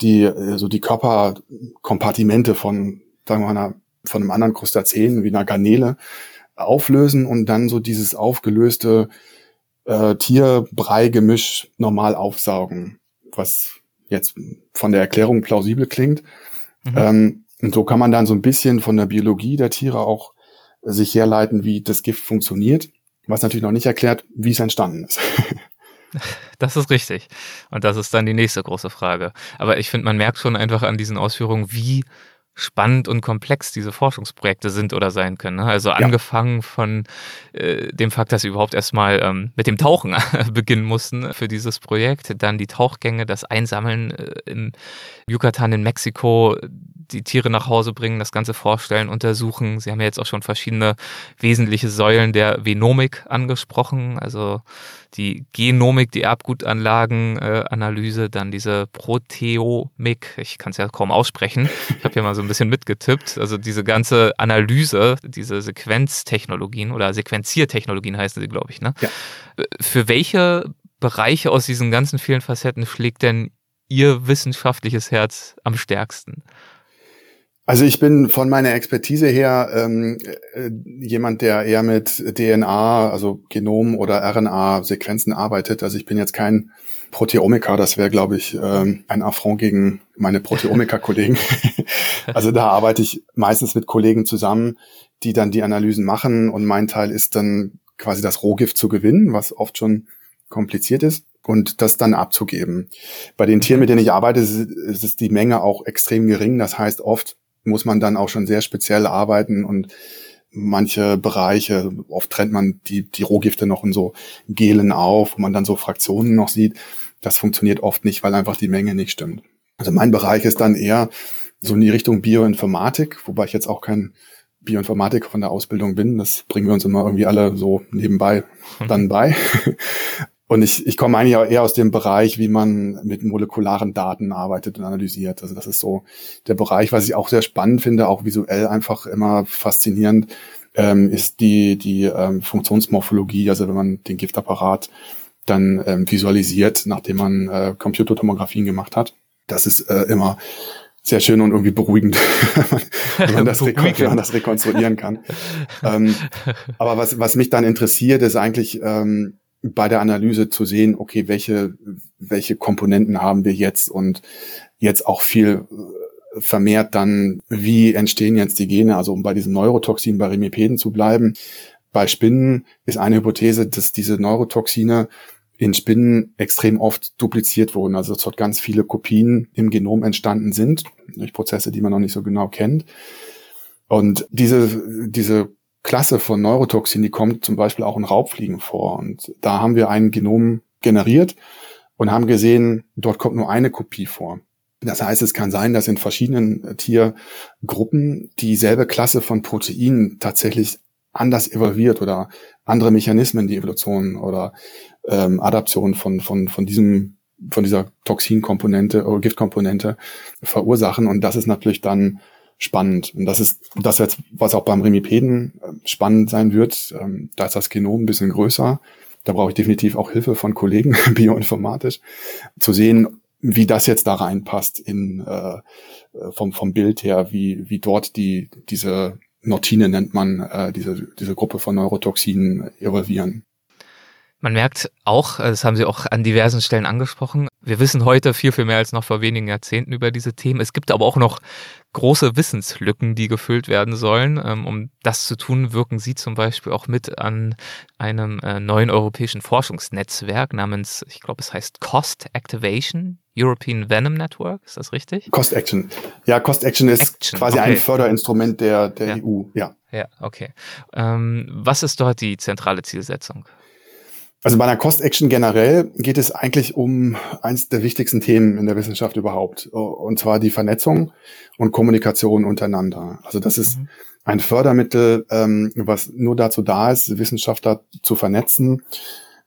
die, äh, so die Körperkompartimente von, sagen wir mal, von einem anderen Krustazeen wie einer Garnele auflösen und dann so dieses aufgelöste äh, Tier-Brei-Gemisch normal aufsaugen, was jetzt von der Erklärung plausibel klingt. Mhm. Ähm, und so kann man dann so ein bisschen von der Biologie der Tiere auch sich herleiten, wie das Gift funktioniert, was natürlich noch nicht erklärt, wie es entstanden ist. (laughs) Das ist richtig. Und das ist dann die nächste große Frage. Aber ich finde, man merkt schon einfach an diesen Ausführungen, wie spannend und komplex diese Forschungsprojekte sind oder sein können. Ne? Also angefangen ja. von äh, dem Fakt, dass sie überhaupt erstmal ähm, mit dem Tauchen (laughs) beginnen mussten für dieses Projekt, dann die Tauchgänge, das Einsammeln äh, im Yucatan in Mexiko, die Tiere nach Hause bringen, das Ganze vorstellen, untersuchen. Sie haben ja jetzt auch schon verschiedene wesentliche Säulen der Venomik angesprochen, also die Genomik, die Erbgutanlagenanalyse, äh, dann diese Proteomik, ich kann es ja kaum aussprechen, ich habe hier mal so ein bisschen mitgetippt, also diese ganze Analyse, diese Sequenztechnologien oder Sequenziertechnologien heißen sie, glaube ich. Ne? Ja. Für welche Bereiche aus diesen ganzen vielen Facetten schlägt denn Ihr wissenschaftliches Herz am stärksten? Also ich bin von meiner Expertise her ähm, äh, jemand, der eher mit DNA, also Genom oder RNA-Sequenzen arbeitet. Also ich bin jetzt kein Proteomiker, das wäre, glaube ich, ähm, ein Affront gegen meine Proteomiker-Kollegen. (laughs) also da arbeite ich meistens mit Kollegen zusammen, die dann die Analysen machen und mein Teil ist dann quasi das Rohgift zu gewinnen, was oft schon kompliziert ist und das dann abzugeben. Bei den Tieren, mit denen ich arbeite, ist, ist die Menge auch extrem gering. Das heißt, oft muss man dann auch schon sehr speziell arbeiten und manche Bereiche, oft trennt man die, die Rohgifte noch in so Gelen auf, wo man dann so Fraktionen noch sieht. Das funktioniert oft nicht, weil einfach die Menge nicht stimmt. Also mein Bereich ist dann eher so in die Richtung Bioinformatik, wobei ich jetzt auch kein Bioinformatiker von der Ausbildung bin. Das bringen wir uns immer irgendwie alle so nebenbei (laughs) dann bei. Und ich, ich komme eigentlich auch eher aus dem Bereich, wie man mit molekularen Daten arbeitet und analysiert. Also das ist so der Bereich, was ich auch sehr spannend finde, auch visuell einfach immer faszinierend, ähm, ist die, die ähm, Funktionsmorphologie. Also wenn man den Giftapparat dann ähm, visualisiert, nachdem man äh, Computertomographien gemacht hat. Das ist äh, immer sehr schön und irgendwie beruhigend, (laughs) wenn, man das, wenn man das rekonstruieren kann. (laughs) ähm, aber was, was mich dann interessiert, ist eigentlich, ähm, bei der Analyse zu sehen, okay, welche, welche Komponenten haben wir jetzt und jetzt auch viel äh, vermehrt dann, wie entstehen jetzt die Gene, also um bei diesen Neurotoxinen, bei Remipeden zu bleiben. Bei Spinnen ist eine Hypothese, dass diese Neurotoxine in Spinnen extrem oft dupliziert wurden, also dass dort ganz viele Kopien im Genom entstanden sind, durch Prozesse, die man noch nicht so genau kennt. Und diese, diese Klasse von Neurotoxin, die kommt zum Beispiel auch in Raubfliegen vor. Und da haben wir ein Genom generiert und haben gesehen, dort kommt nur eine Kopie vor. Das heißt, es kann sein, dass in verschiedenen Tiergruppen dieselbe Klasse von Proteinen tatsächlich anders evolviert oder andere Mechanismen, die Evolution oder ähm, Adaption von, von, von diesem, von dieser Toxinkomponente oder Giftkomponente verursachen. Und das ist natürlich dann spannend. Und das ist das jetzt, was auch beim Remipeden äh, spannend sein wird. Ähm, da ist das Genom ein bisschen größer. Da brauche ich definitiv auch Hilfe von Kollegen (laughs) bioinformatisch, zu sehen, wie das jetzt da reinpasst in äh, vom vom Bild her, wie wie dort die diese Nortine nennt man äh, diese diese Gruppe von Neurotoxinen evolvieren. Man merkt auch, äh, das haben Sie auch an diversen Stellen angesprochen, wir wissen heute viel, viel mehr als noch vor wenigen Jahrzehnten über diese Themen. Es gibt aber auch noch große Wissenslücken, die gefüllt werden sollen. Ähm, um das zu tun, wirken Sie zum Beispiel auch mit an einem äh, neuen europäischen Forschungsnetzwerk namens, ich glaube, es heißt Cost Activation European Venom Network. Ist das richtig? Cost Action. Ja, Cost Action ist Action. quasi okay. ein Förderinstrument der, der ja. EU. Ja. Ja, okay. Ähm, was ist dort die zentrale Zielsetzung? Also bei einer Cost Action generell geht es eigentlich um eins der wichtigsten Themen in der Wissenschaft überhaupt. Und zwar die Vernetzung und Kommunikation untereinander. Also das ist mhm. ein Fördermittel, ähm, was nur dazu da ist, Wissenschaftler zu vernetzen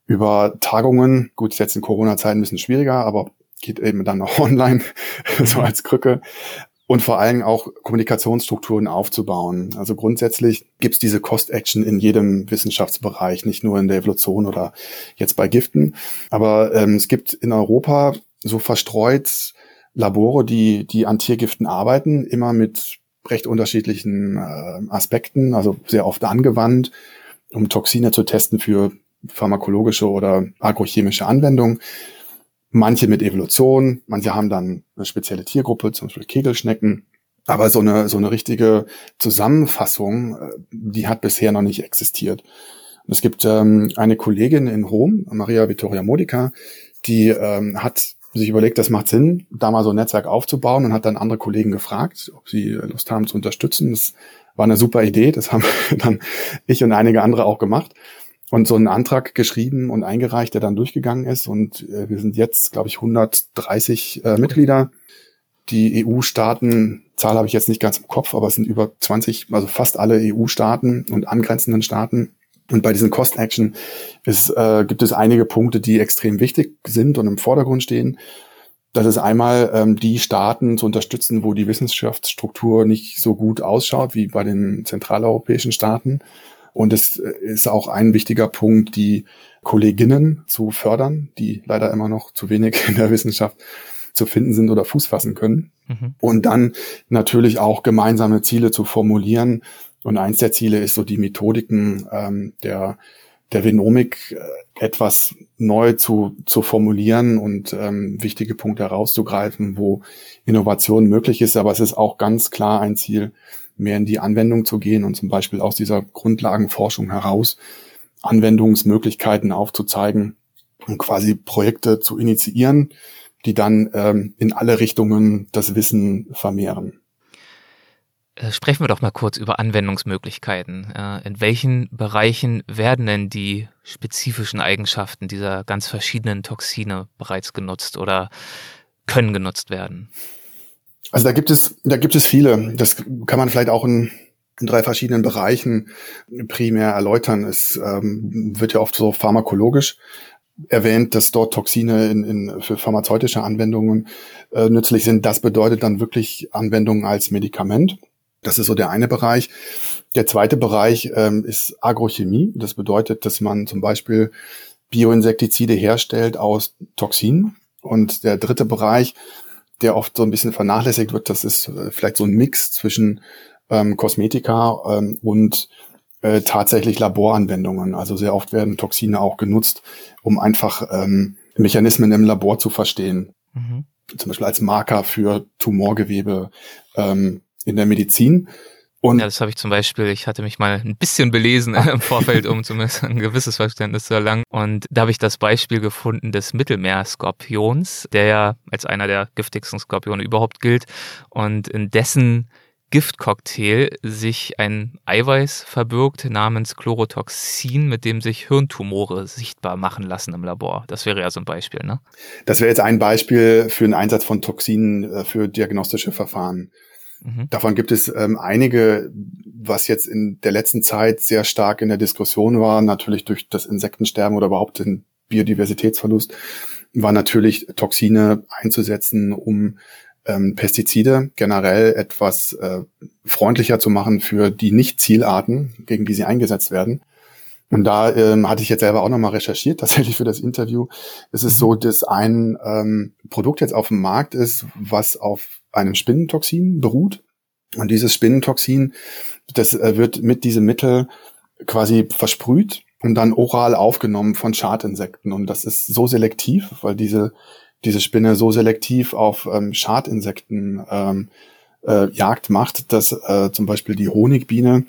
über Tagungen. Gut, jetzt in Corona-Zeiten ein bisschen schwieriger, aber geht eben dann auch (laughs) online, so als Krücke und vor allem auch Kommunikationsstrukturen aufzubauen. Also grundsätzlich gibt es diese Cost-Action in jedem Wissenschaftsbereich, nicht nur in der Evolution oder jetzt bei Giften. Aber ähm, es gibt in Europa so verstreut Labore, die, die an Tiergiften arbeiten, immer mit recht unterschiedlichen äh, Aspekten, also sehr oft angewandt, um Toxine zu testen für pharmakologische oder agrochemische Anwendungen. Manche mit Evolution, manche haben dann eine spezielle Tiergruppe, zum Beispiel Kegelschnecken. Aber so eine, so eine richtige Zusammenfassung, äh, die hat bisher noch nicht existiert. Und es gibt ähm, eine Kollegin in Rom, Maria Vittoria Modica, die ähm, hat sich überlegt, das macht Sinn, da mal so ein Netzwerk aufzubauen und hat dann andere Kollegen gefragt, ob sie Lust haben zu unterstützen. Das war eine super Idee, das haben (laughs) dann ich und einige andere auch gemacht und so einen Antrag geschrieben und eingereicht, der dann durchgegangen ist. Und äh, wir sind jetzt, glaube ich, 130 äh, Mitglieder. Die EU-Staaten, Zahl habe ich jetzt nicht ganz im Kopf, aber es sind über 20, also fast alle EU-Staaten und angrenzenden Staaten. Und bei diesen Cost Action ist, äh, gibt es einige Punkte, die extrem wichtig sind und im Vordergrund stehen. Das ist einmal ähm, die Staaten zu unterstützen, wo die Wissenschaftsstruktur nicht so gut ausschaut wie bei den zentraleuropäischen Staaten. Und es ist auch ein wichtiger Punkt, die Kolleginnen zu fördern, die leider immer noch zu wenig in der Wissenschaft zu finden sind oder Fuß fassen können. Mhm. Und dann natürlich auch gemeinsame Ziele zu formulieren. Und eins der Ziele ist so die Methodiken ähm, der, der Venomik äh, etwas neu zu, zu formulieren und ähm, wichtige Punkte herauszugreifen, wo Innovation möglich ist. Aber es ist auch ganz klar ein Ziel, mehr in die Anwendung zu gehen und zum Beispiel aus dieser Grundlagenforschung heraus Anwendungsmöglichkeiten aufzuzeigen und quasi Projekte zu initiieren, die dann ähm, in alle Richtungen das Wissen vermehren. Äh, sprechen wir doch mal kurz über Anwendungsmöglichkeiten. Äh, in welchen Bereichen werden denn die spezifischen Eigenschaften dieser ganz verschiedenen Toxine bereits genutzt oder können genutzt werden? Also da gibt es, da gibt es viele. Das kann man vielleicht auch in, in drei verschiedenen Bereichen primär erläutern. Es ähm, wird ja oft so pharmakologisch erwähnt, dass dort Toxine in, in, für pharmazeutische Anwendungen äh, nützlich sind. Das bedeutet dann wirklich Anwendungen als Medikament. Das ist so der eine Bereich. Der zweite Bereich ähm, ist Agrochemie. Das bedeutet, dass man zum Beispiel Bioinsektizide herstellt aus Toxinen. Und der dritte Bereich der oft so ein bisschen vernachlässigt wird. Das ist äh, vielleicht so ein Mix zwischen ähm, Kosmetika ähm, und äh, tatsächlich Laboranwendungen. Also sehr oft werden Toxine auch genutzt, um einfach ähm, Mechanismen im Labor zu verstehen. Mhm. Zum Beispiel als Marker für Tumorgewebe ähm, in der Medizin. Und ja, das habe ich zum Beispiel, ich hatte mich mal ein bisschen belesen (laughs) im Vorfeld, um zumindest ein gewisses Verständnis zu erlangen. Und da habe ich das Beispiel gefunden des Mittelmeerskorpions, der ja als einer der giftigsten Skorpione überhaupt gilt. Und in dessen Giftcocktail sich ein Eiweiß verbirgt namens Chlorotoxin, mit dem sich Hirntumore sichtbar machen lassen im Labor. Das wäre ja so ein Beispiel, ne? Das wäre jetzt ein Beispiel für den Einsatz von Toxinen äh, für diagnostische Verfahren. Mhm. Davon gibt es ähm, einige, was jetzt in der letzten Zeit sehr stark in der Diskussion war, natürlich durch das Insektensterben oder überhaupt den Biodiversitätsverlust, war natürlich Toxine einzusetzen, um ähm, Pestizide generell etwas äh, freundlicher zu machen für die Nicht-Zielarten, gegen die sie eingesetzt werden. Und da ähm, hatte ich jetzt selber auch nochmal recherchiert, (laughs) tatsächlich für das Interview. Es ist mhm. so, dass ein ähm, Produkt jetzt auf dem Markt ist, was auf einem Spinnentoxin beruht. Und dieses Spinnentoxin, das äh, wird mit diesem Mittel quasi versprüht und dann oral aufgenommen von Schadinsekten. Und das ist so selektiv, weil diese diese Spinne so selektiv auf ähm, Schadinsekten ähm, äh, Jagd macht, dass äh, zum Beispiel die Honigbiene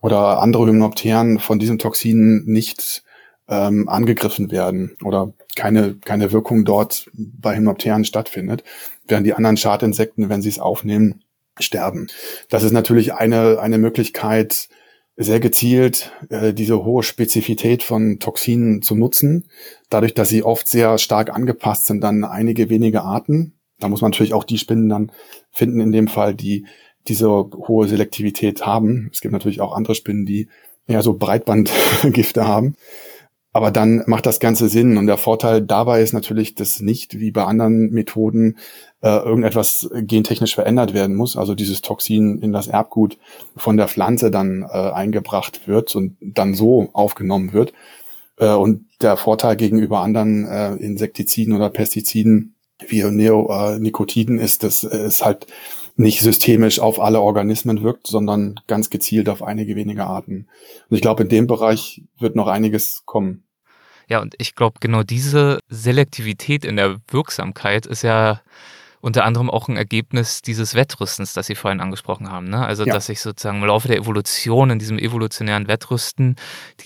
oder andere Hymenopteren von diesem Toxin nicht ähm, angegriffen werden oder keine, keine Wirkung dort bei Hymenopteren stattfindet, während die anderen Schadinsekten, wenn sie es aufnehmen, sterben. Das ist natürlich eine, eine Möglichkeit, sehr gezielt äh, diese hohe Spezifität von Toxinen zu nutzen, dadurch, dass sie oft sehr stark angepasst sind an einige wenige Arten. Da muss man natürlich auch die Spinnen dann finden, in dem Fall, die diese hohe Selektivität haben. Es gibt natürlich auch andere Spinnen, die eher so Breitbandgifte (laughs) haben. Aber dann macht das Ganze Sinn. Und der Vorteil dabei ist natürlich, dass nicht wie bei anderen Methoden äh, irgendetwas gentechnisch verändert werden muss. Also dieses Toxin in das Erbgut von der Pflanze dann äh, eingebracht wird und dann so aufgenommen wird. Äh, und der Vorteil gegenüber anderen äh, Insektiziden oder Pestiziden wie Neonicotiden ist, dass es halt nicht systemisch auf alle Organismen wirkt, sondern ganz gezielt auf einige wenige Arten. Und ich glaube, in dem Bereich wird noch einiges kommen. Ja, und ich glaube, genau diese Selektivität in der Wirksamkeit ist ja unter anderem auch ein Ergebnis dieses Wettrüstens, das Sie vorhin angesprochen haben. Ne? Also, ja. dass sich sozusagen im Laufe der Evolution, in diesem evolutionären Wettrüsten,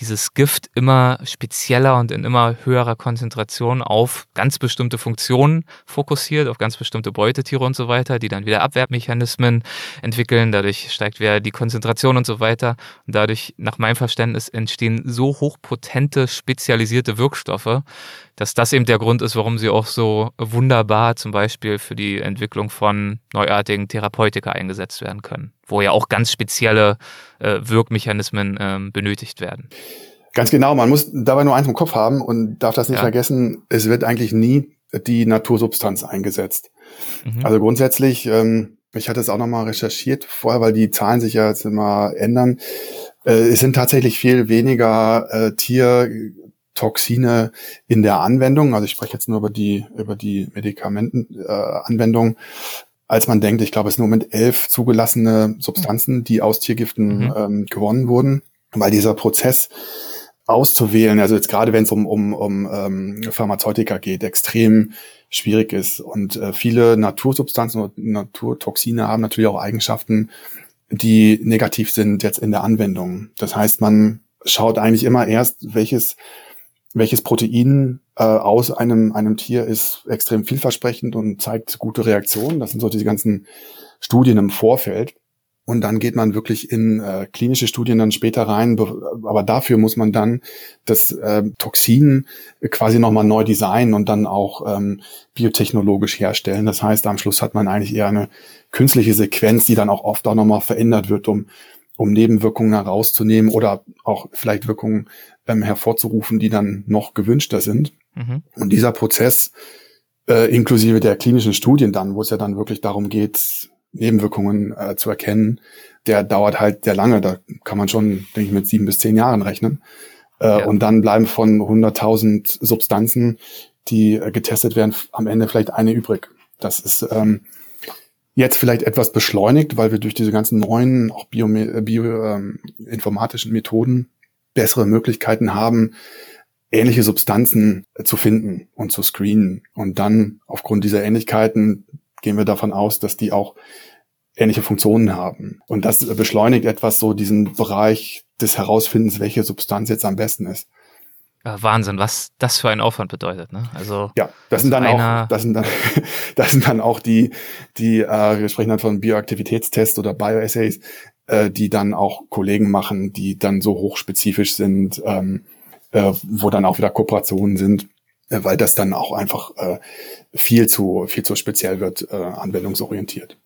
dieses Gift immer spezieller und in immer höherer Konzentration auf ganz bestimmte Funktionen fokussiert, auf ganz bestimmte Beutetiere und so weiter, die dann wieder Abwehrmechanismen entwickeln. Dadurch steigt wieder die Konzentration und so weiter. Und dadurch, nach meinem Verständnis, entstehen so hochpotente, spezialisierte Wirkstoffe, dass das eben der Grund ist, warum sie auch so wunderbar zum Beispiel für die Entwicklung von neuartigen Therapeutika eingesetzt werden können, wo ja auch ganz spezielle äh, Wirkmechanismen äh, benötigt werden. Ganz genau, man muss dabei nur eins im Kopf haben und darf das nicht ja. vergessen, es wird eigentlich nie die Natursubstanz eingesetzt. Mhm. Also grundsätzlich, ähm, ich hatte es auch nochmal recherchiert vorher, weil die Zahlen sich ja jetzt immer ändern. Äh, es sind tatsächlich viel weniger äh, Tier Toxine in der Anwendung, also ich spreche jetzt nur über die, über die Medikamentenanwendung, äh, als man denkt, ich glaube, es sind im Moment elf zugelassene Substanzen, die aus Tiergiften mhm. ähm, gewonnen wurden, weil dieser Prozess auszuwählen, also jetzt gerade wenn es um, um, um ähm, Pharmazeutika geht, extrem schwierig ist. Und äh, viele Natursubstanzen und Naturtoxine haben natürlich auch Eigenschaften, die negativ sind jetzt in der Anwendung. Das heißt, man schaut eigentlich immer erst, welches welches Protein äh, aus einem, einem Tier ist extrem vielversprechend und zeigt gute Reaktionen. Das sind so diese ganzen Studien im Vorfeld. Und dann geht man wirklich in äh, klinische Studien dann später rein. Aber dafür muss man dann das äh, Toxin quasi nochmal neu designen und dann auch ähm, biotechnologisch herstellen. Das heißt, am Schluss hat man eigentlich eher eine künstliche Sequenz, die dann auch oft auch nochmal verändert wird, um, um Nebenwirkungen herauszunehmen oder auch vielleicht Wirkungen ähm, hervorzurufen, die dann noch gewünschter sind. Mhm. Und dieser Prozess, äh, inklusive der klinischen Studien dann, wo es ja dann wirklich darum geht, Nebenwirkungen äh, zu erkennen, der dauert halt sehr lange. Da kann man schon, denke ich, mit sieben bis zehn Jahren rechnen. Äh, ja. Und dann bleiben von 100.000 Substanzen, die äh, getestet werden, am Ende vielleicht eine übrig. Das ist ähm, jetzt vielleicht etwas beschleunigt, weil wir durch diese ganzen neuen, auch bioinformatischen bio, ähm, Methoden bessere Möglichkeiten haben, ähnliche Substanzen äh, zu finden und zu screenen. Und dann aufgrund dieser Ähnlichkeiten gehen wir davon aus, dass die auch ähnliche Funktionen haben. Und das beschleunigt etwas so diesen Bereich des Herausfindens, welche Substanz jetzt am besten ist. Wahnsinn, was das für ein Aufwand bedeutet. Ne? Also ja, das sind dann auch, das sind dann, (laughs) das sind dann auch die, die äh, wir sprechen dann von Bioaktivitätstests oder Bioassays, äh, die dann auch Kollegen machen, die dann so hochspezifisch sind, ähm, äh, wo dann auch wieder Kooperationen sind, äh, weil das dann auch einfach äh, viel zu viel zu speziell wird, äh, anwendungsorientiert.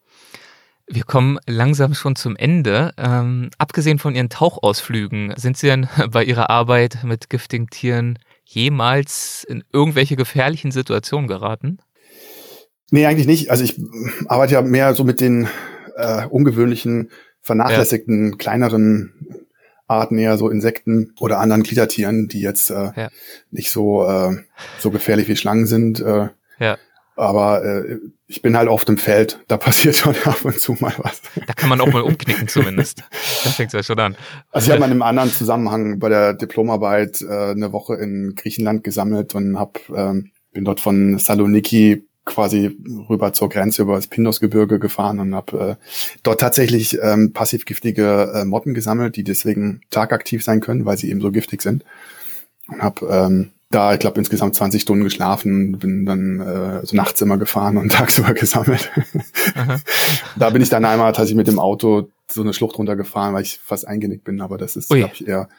Wir kommen langsam schon zum Ende. Ähm, abgesehen von Ihren Tauchausflügen, sind Sie denn (laughs) bei Ihrer Arbeit mit giftigen Tieren jemals in irgendwelche gefährlichen Situationen geraten? Nee, eigentlich nicht. Also ich arbeite ja mehr so mit den äh, ungewöhnlichen, vernachlässigten, ja. kleineren Arten, eher so Insekten oder anderen Gliedertieren, die jetzt äh, ja. nicht so, äh, so gefährlich wie Schlangen sind. Äh, ja. Aber äh, ich bin halt auf dem Feld, da passiert (laughs) schon ab und zu mal was. Da kann man auch mal umknicken zumindest. da fängt es ja schon an. Also ich habe mal in einem anderen Zusammenhang bei der Diplomarbeit äh, eine Woche in Griechenland gesammelt und hab, ähm, bin dort von Saloniki quasi rüber zur Grenze über das Pindosgebirge gefahren und habe äh, dort tatsächlich ähm, passivgiftige äh, Motten gesammelt, die deswegen tagaktiv sein können, weil sie eben so giftig sind. Und habe ähm, da, ich glaube, insgesamt 20 Stunden geschlafen, bin dann äh, so nachts immer gefahren und (laughs) tagsüber gesammelt. (laughs) da bin ich dann einmal tatsächlich mit dem Auto so eine Schlucht runtergefahren, weil ich fast eingenickt bin, aber das ist, glaube ich, eher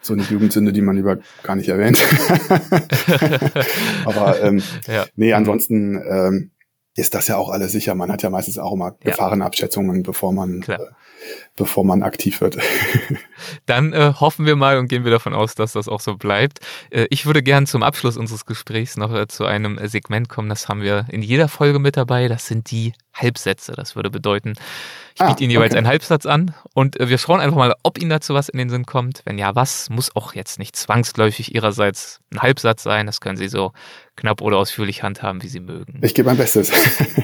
so eine Jugendsünde, die man lieber gar nicht erwähnt. (laughs) aber ähm, ja. nee, ansonsten ähm, ist das ja auch alles sicher. Man hat ja meistens auch immer Gefahrenabschätzungen, bevor man äh, bevor man aktiv wird. (laughs) Dann äh, hoffen wir mal und gehen wir davon aus, dass das auch so bleibt. Äh, ich würde gern zum Abschluss unseres Gesprächs noch äh, zu einem Segment kommen. Das haben wir in jeder Folge mit dabei. Das sind die Halbsätze. Das würde bedeuten, ich biete ah, Ihnen jeweils okay. einen Halbsatz an und äh, wir schauen einfach mal, ob Ihnen dazu was in den Sinn kommt. Wenn ja, was muss auch jetzt nicht zwangsläufig Ihrerseits ein Halbsatz sein. Das können Sie so knapp oder ausführlich handhaben, wie Sie mögen. Ich gebe mein Bestes.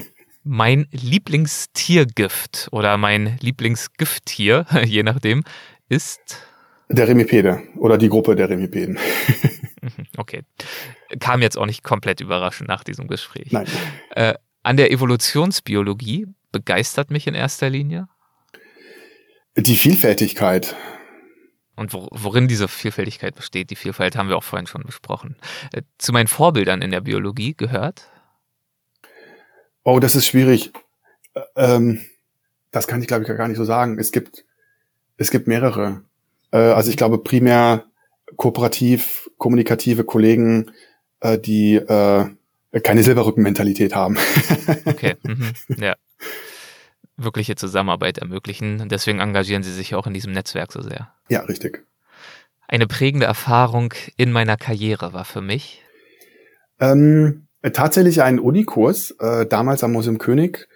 (laughs) mein Lieblingstiergift oder mein Lieblingsgifttier, (laughs) je nachdem, ist der Remipede oder die Gruppe der Remipeden. Mhm, okay. Kam jetzt auch nicht komplett überraschend nach diesem Gespräch. Nein. Äh, an der Evolutionsbiologie begeistert mich in erster Linie? Die Vielfältigkeit. Und worin diese Vielfältigkeit besteht, die Vielfalt haben wir auch vorhin schon besprochen. Äh, zu meinen Vorbildern in der Biologie gehört Oh, das ist schwierig. Ähm, das kann ich, glaube ich, gar nicht so sagen. Es gibt, es gibt mehrere. Äh, also ich glaube primär kooperativ, kommunikative Kollegen, äh, die äh, keine Silberrückenmentalität haben. (laughs) okay, mhm. ja. Wirkliche Zusammenarbeit ermöglichen. Deswegen engagieren Sie sich auch in diesem Netzwerk so sehr. Ja, richtig. Eine prägende Erfahrung in meiner Karriere war für mich. Ähm, äh, tatsächlich einen Unikurs, äh, damals am Museum König,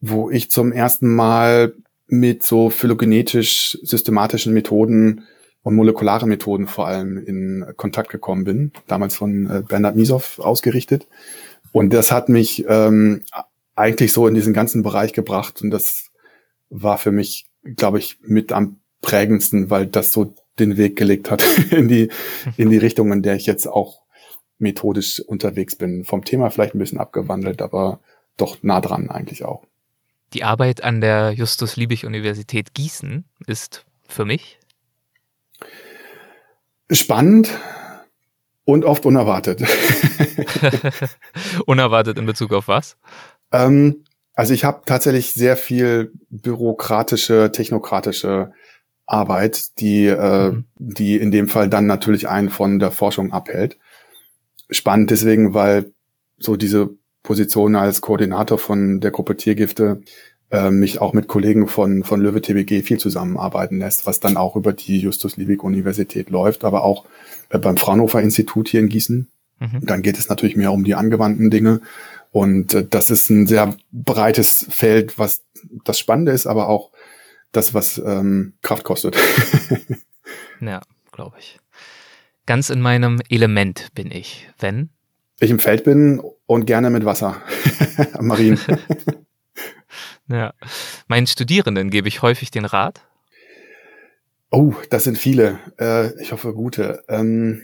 wo ich zum ersten Mal mit so phylogenetisch systematischen Methoden und molekulare Methoden vor allem in Kontakt gekommen bin, damals von äh, Bernhard Misow ausgerichtet. Und das hat mich ähm, eigentlich so in diesen ganzen Bereich gebracht und das war für mich, glaube ich, mit am prägendsten, weil das so den Weg gelegt hat (laughs) in die, in die Richtung, in der ich jetzt auch methodisch unterwegs bin. Vom Thema vielleicht ein bisschen abgewandelt, aber doch nah dran eigentlich auch. Die Arbeit an der Justus-Liebig-Universität Gießen ist für mich spannend und oft unerwartet. (laughs) unerwartet in Bezug auf was? Ähm, also ich habe tatsächlich sehr viel bürokratische, technokratische Arbeit, die, äh, mhm. die in dem Fall dann natürlich einen von der Forschung abhält spannend deswegen, weil so diese Position als Koordinator von der Gruppe Tiergifte äh, mich auch mit Kollegen von, von Löwe TBG viel zusammenarbeiten lässt, was dann auch über die Justus-Liebig-Universität läuft, aber auch äh, beim Fraunhofer Institut hier in Gießen. Mhm. Dann geht es natürlich mehr um die angewandten Dinge. Und äh, das ist ein sehr breites Feld, was das Spannende ist, aber auch das, was ähm, Kraft kostet. (laughs) ja, glaube ich ganz in meinem Element bin ich, wenn? Ich im Feld bin und gerne mit Wasser. (laughs) Marien. (laughs) Ja. Meinen Studierenden gebe ich häufig den Rat. Oh, das sind viele. Äh, ich hoffe, gute. Ähm,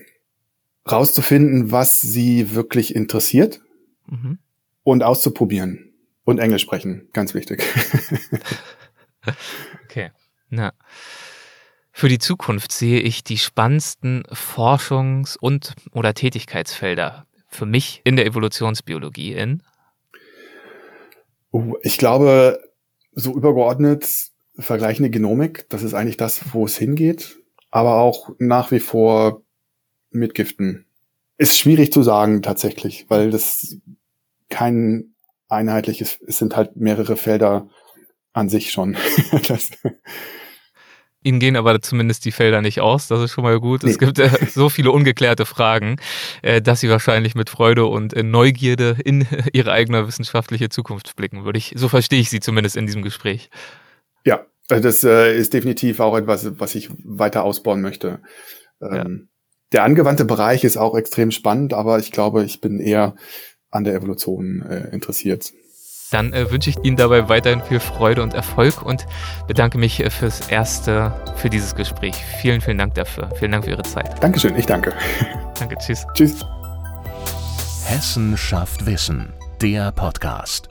rauszufinden, was sie wirklich interessiert mhm. Und auszuprobieren. Und Englisch sprechen, ganz wichtig. (laughs) okay. Na. Für die Zukunft sehe ich die spannendsten Forschungs- und oder Tätigkeitsfelder für mich in der Evolutionsbiologie in? Uh, ich glaube, so übergeordnet vergleichende Genomik, das ist eigentlich das, wo es hingeht, aber auch nach wie vor mit Giften. Ist schwierig zu sagen tatsächlich, weil das kein einheitliches, es sind halt mehrere Felder an sich schon. (laughs) das, Ihnen gehen aber zumindest die Felder nicht aus, das ist schon mal gut. Nee. Es gibt äh, so viele ungeklärte Fragen, äh, dass Sie wahrscheinlich mit Freude und äh, Neugierde in (laughs) Ihre eigene wissenschaftliche Zukunft blicken, würde ich, so verstehe ich Sie zumindest in diesem Gespräch. Ja, äh, das äh, ist definitiv auch etwas, was ich weiter ausbauen möchte. Ähm, ja. Der angewandte Bereich ist auch extrem spannend, aber ich glaube, ich bin eher an der Evolution äh, interessiert. Dann äh, wünsche ich Ihnen dabei weiterhin viel Freude und Erfolg und bedanke mich äh, fürs Erste, für dieses Gespräch. Vielen, vielen Dank dafür. Vielen Dank für Ihre Zeit. Dankeschön, ich danke. (laughs) Danke, tschüss. Tschüss. Hessen schafft Wissen, der Podcast.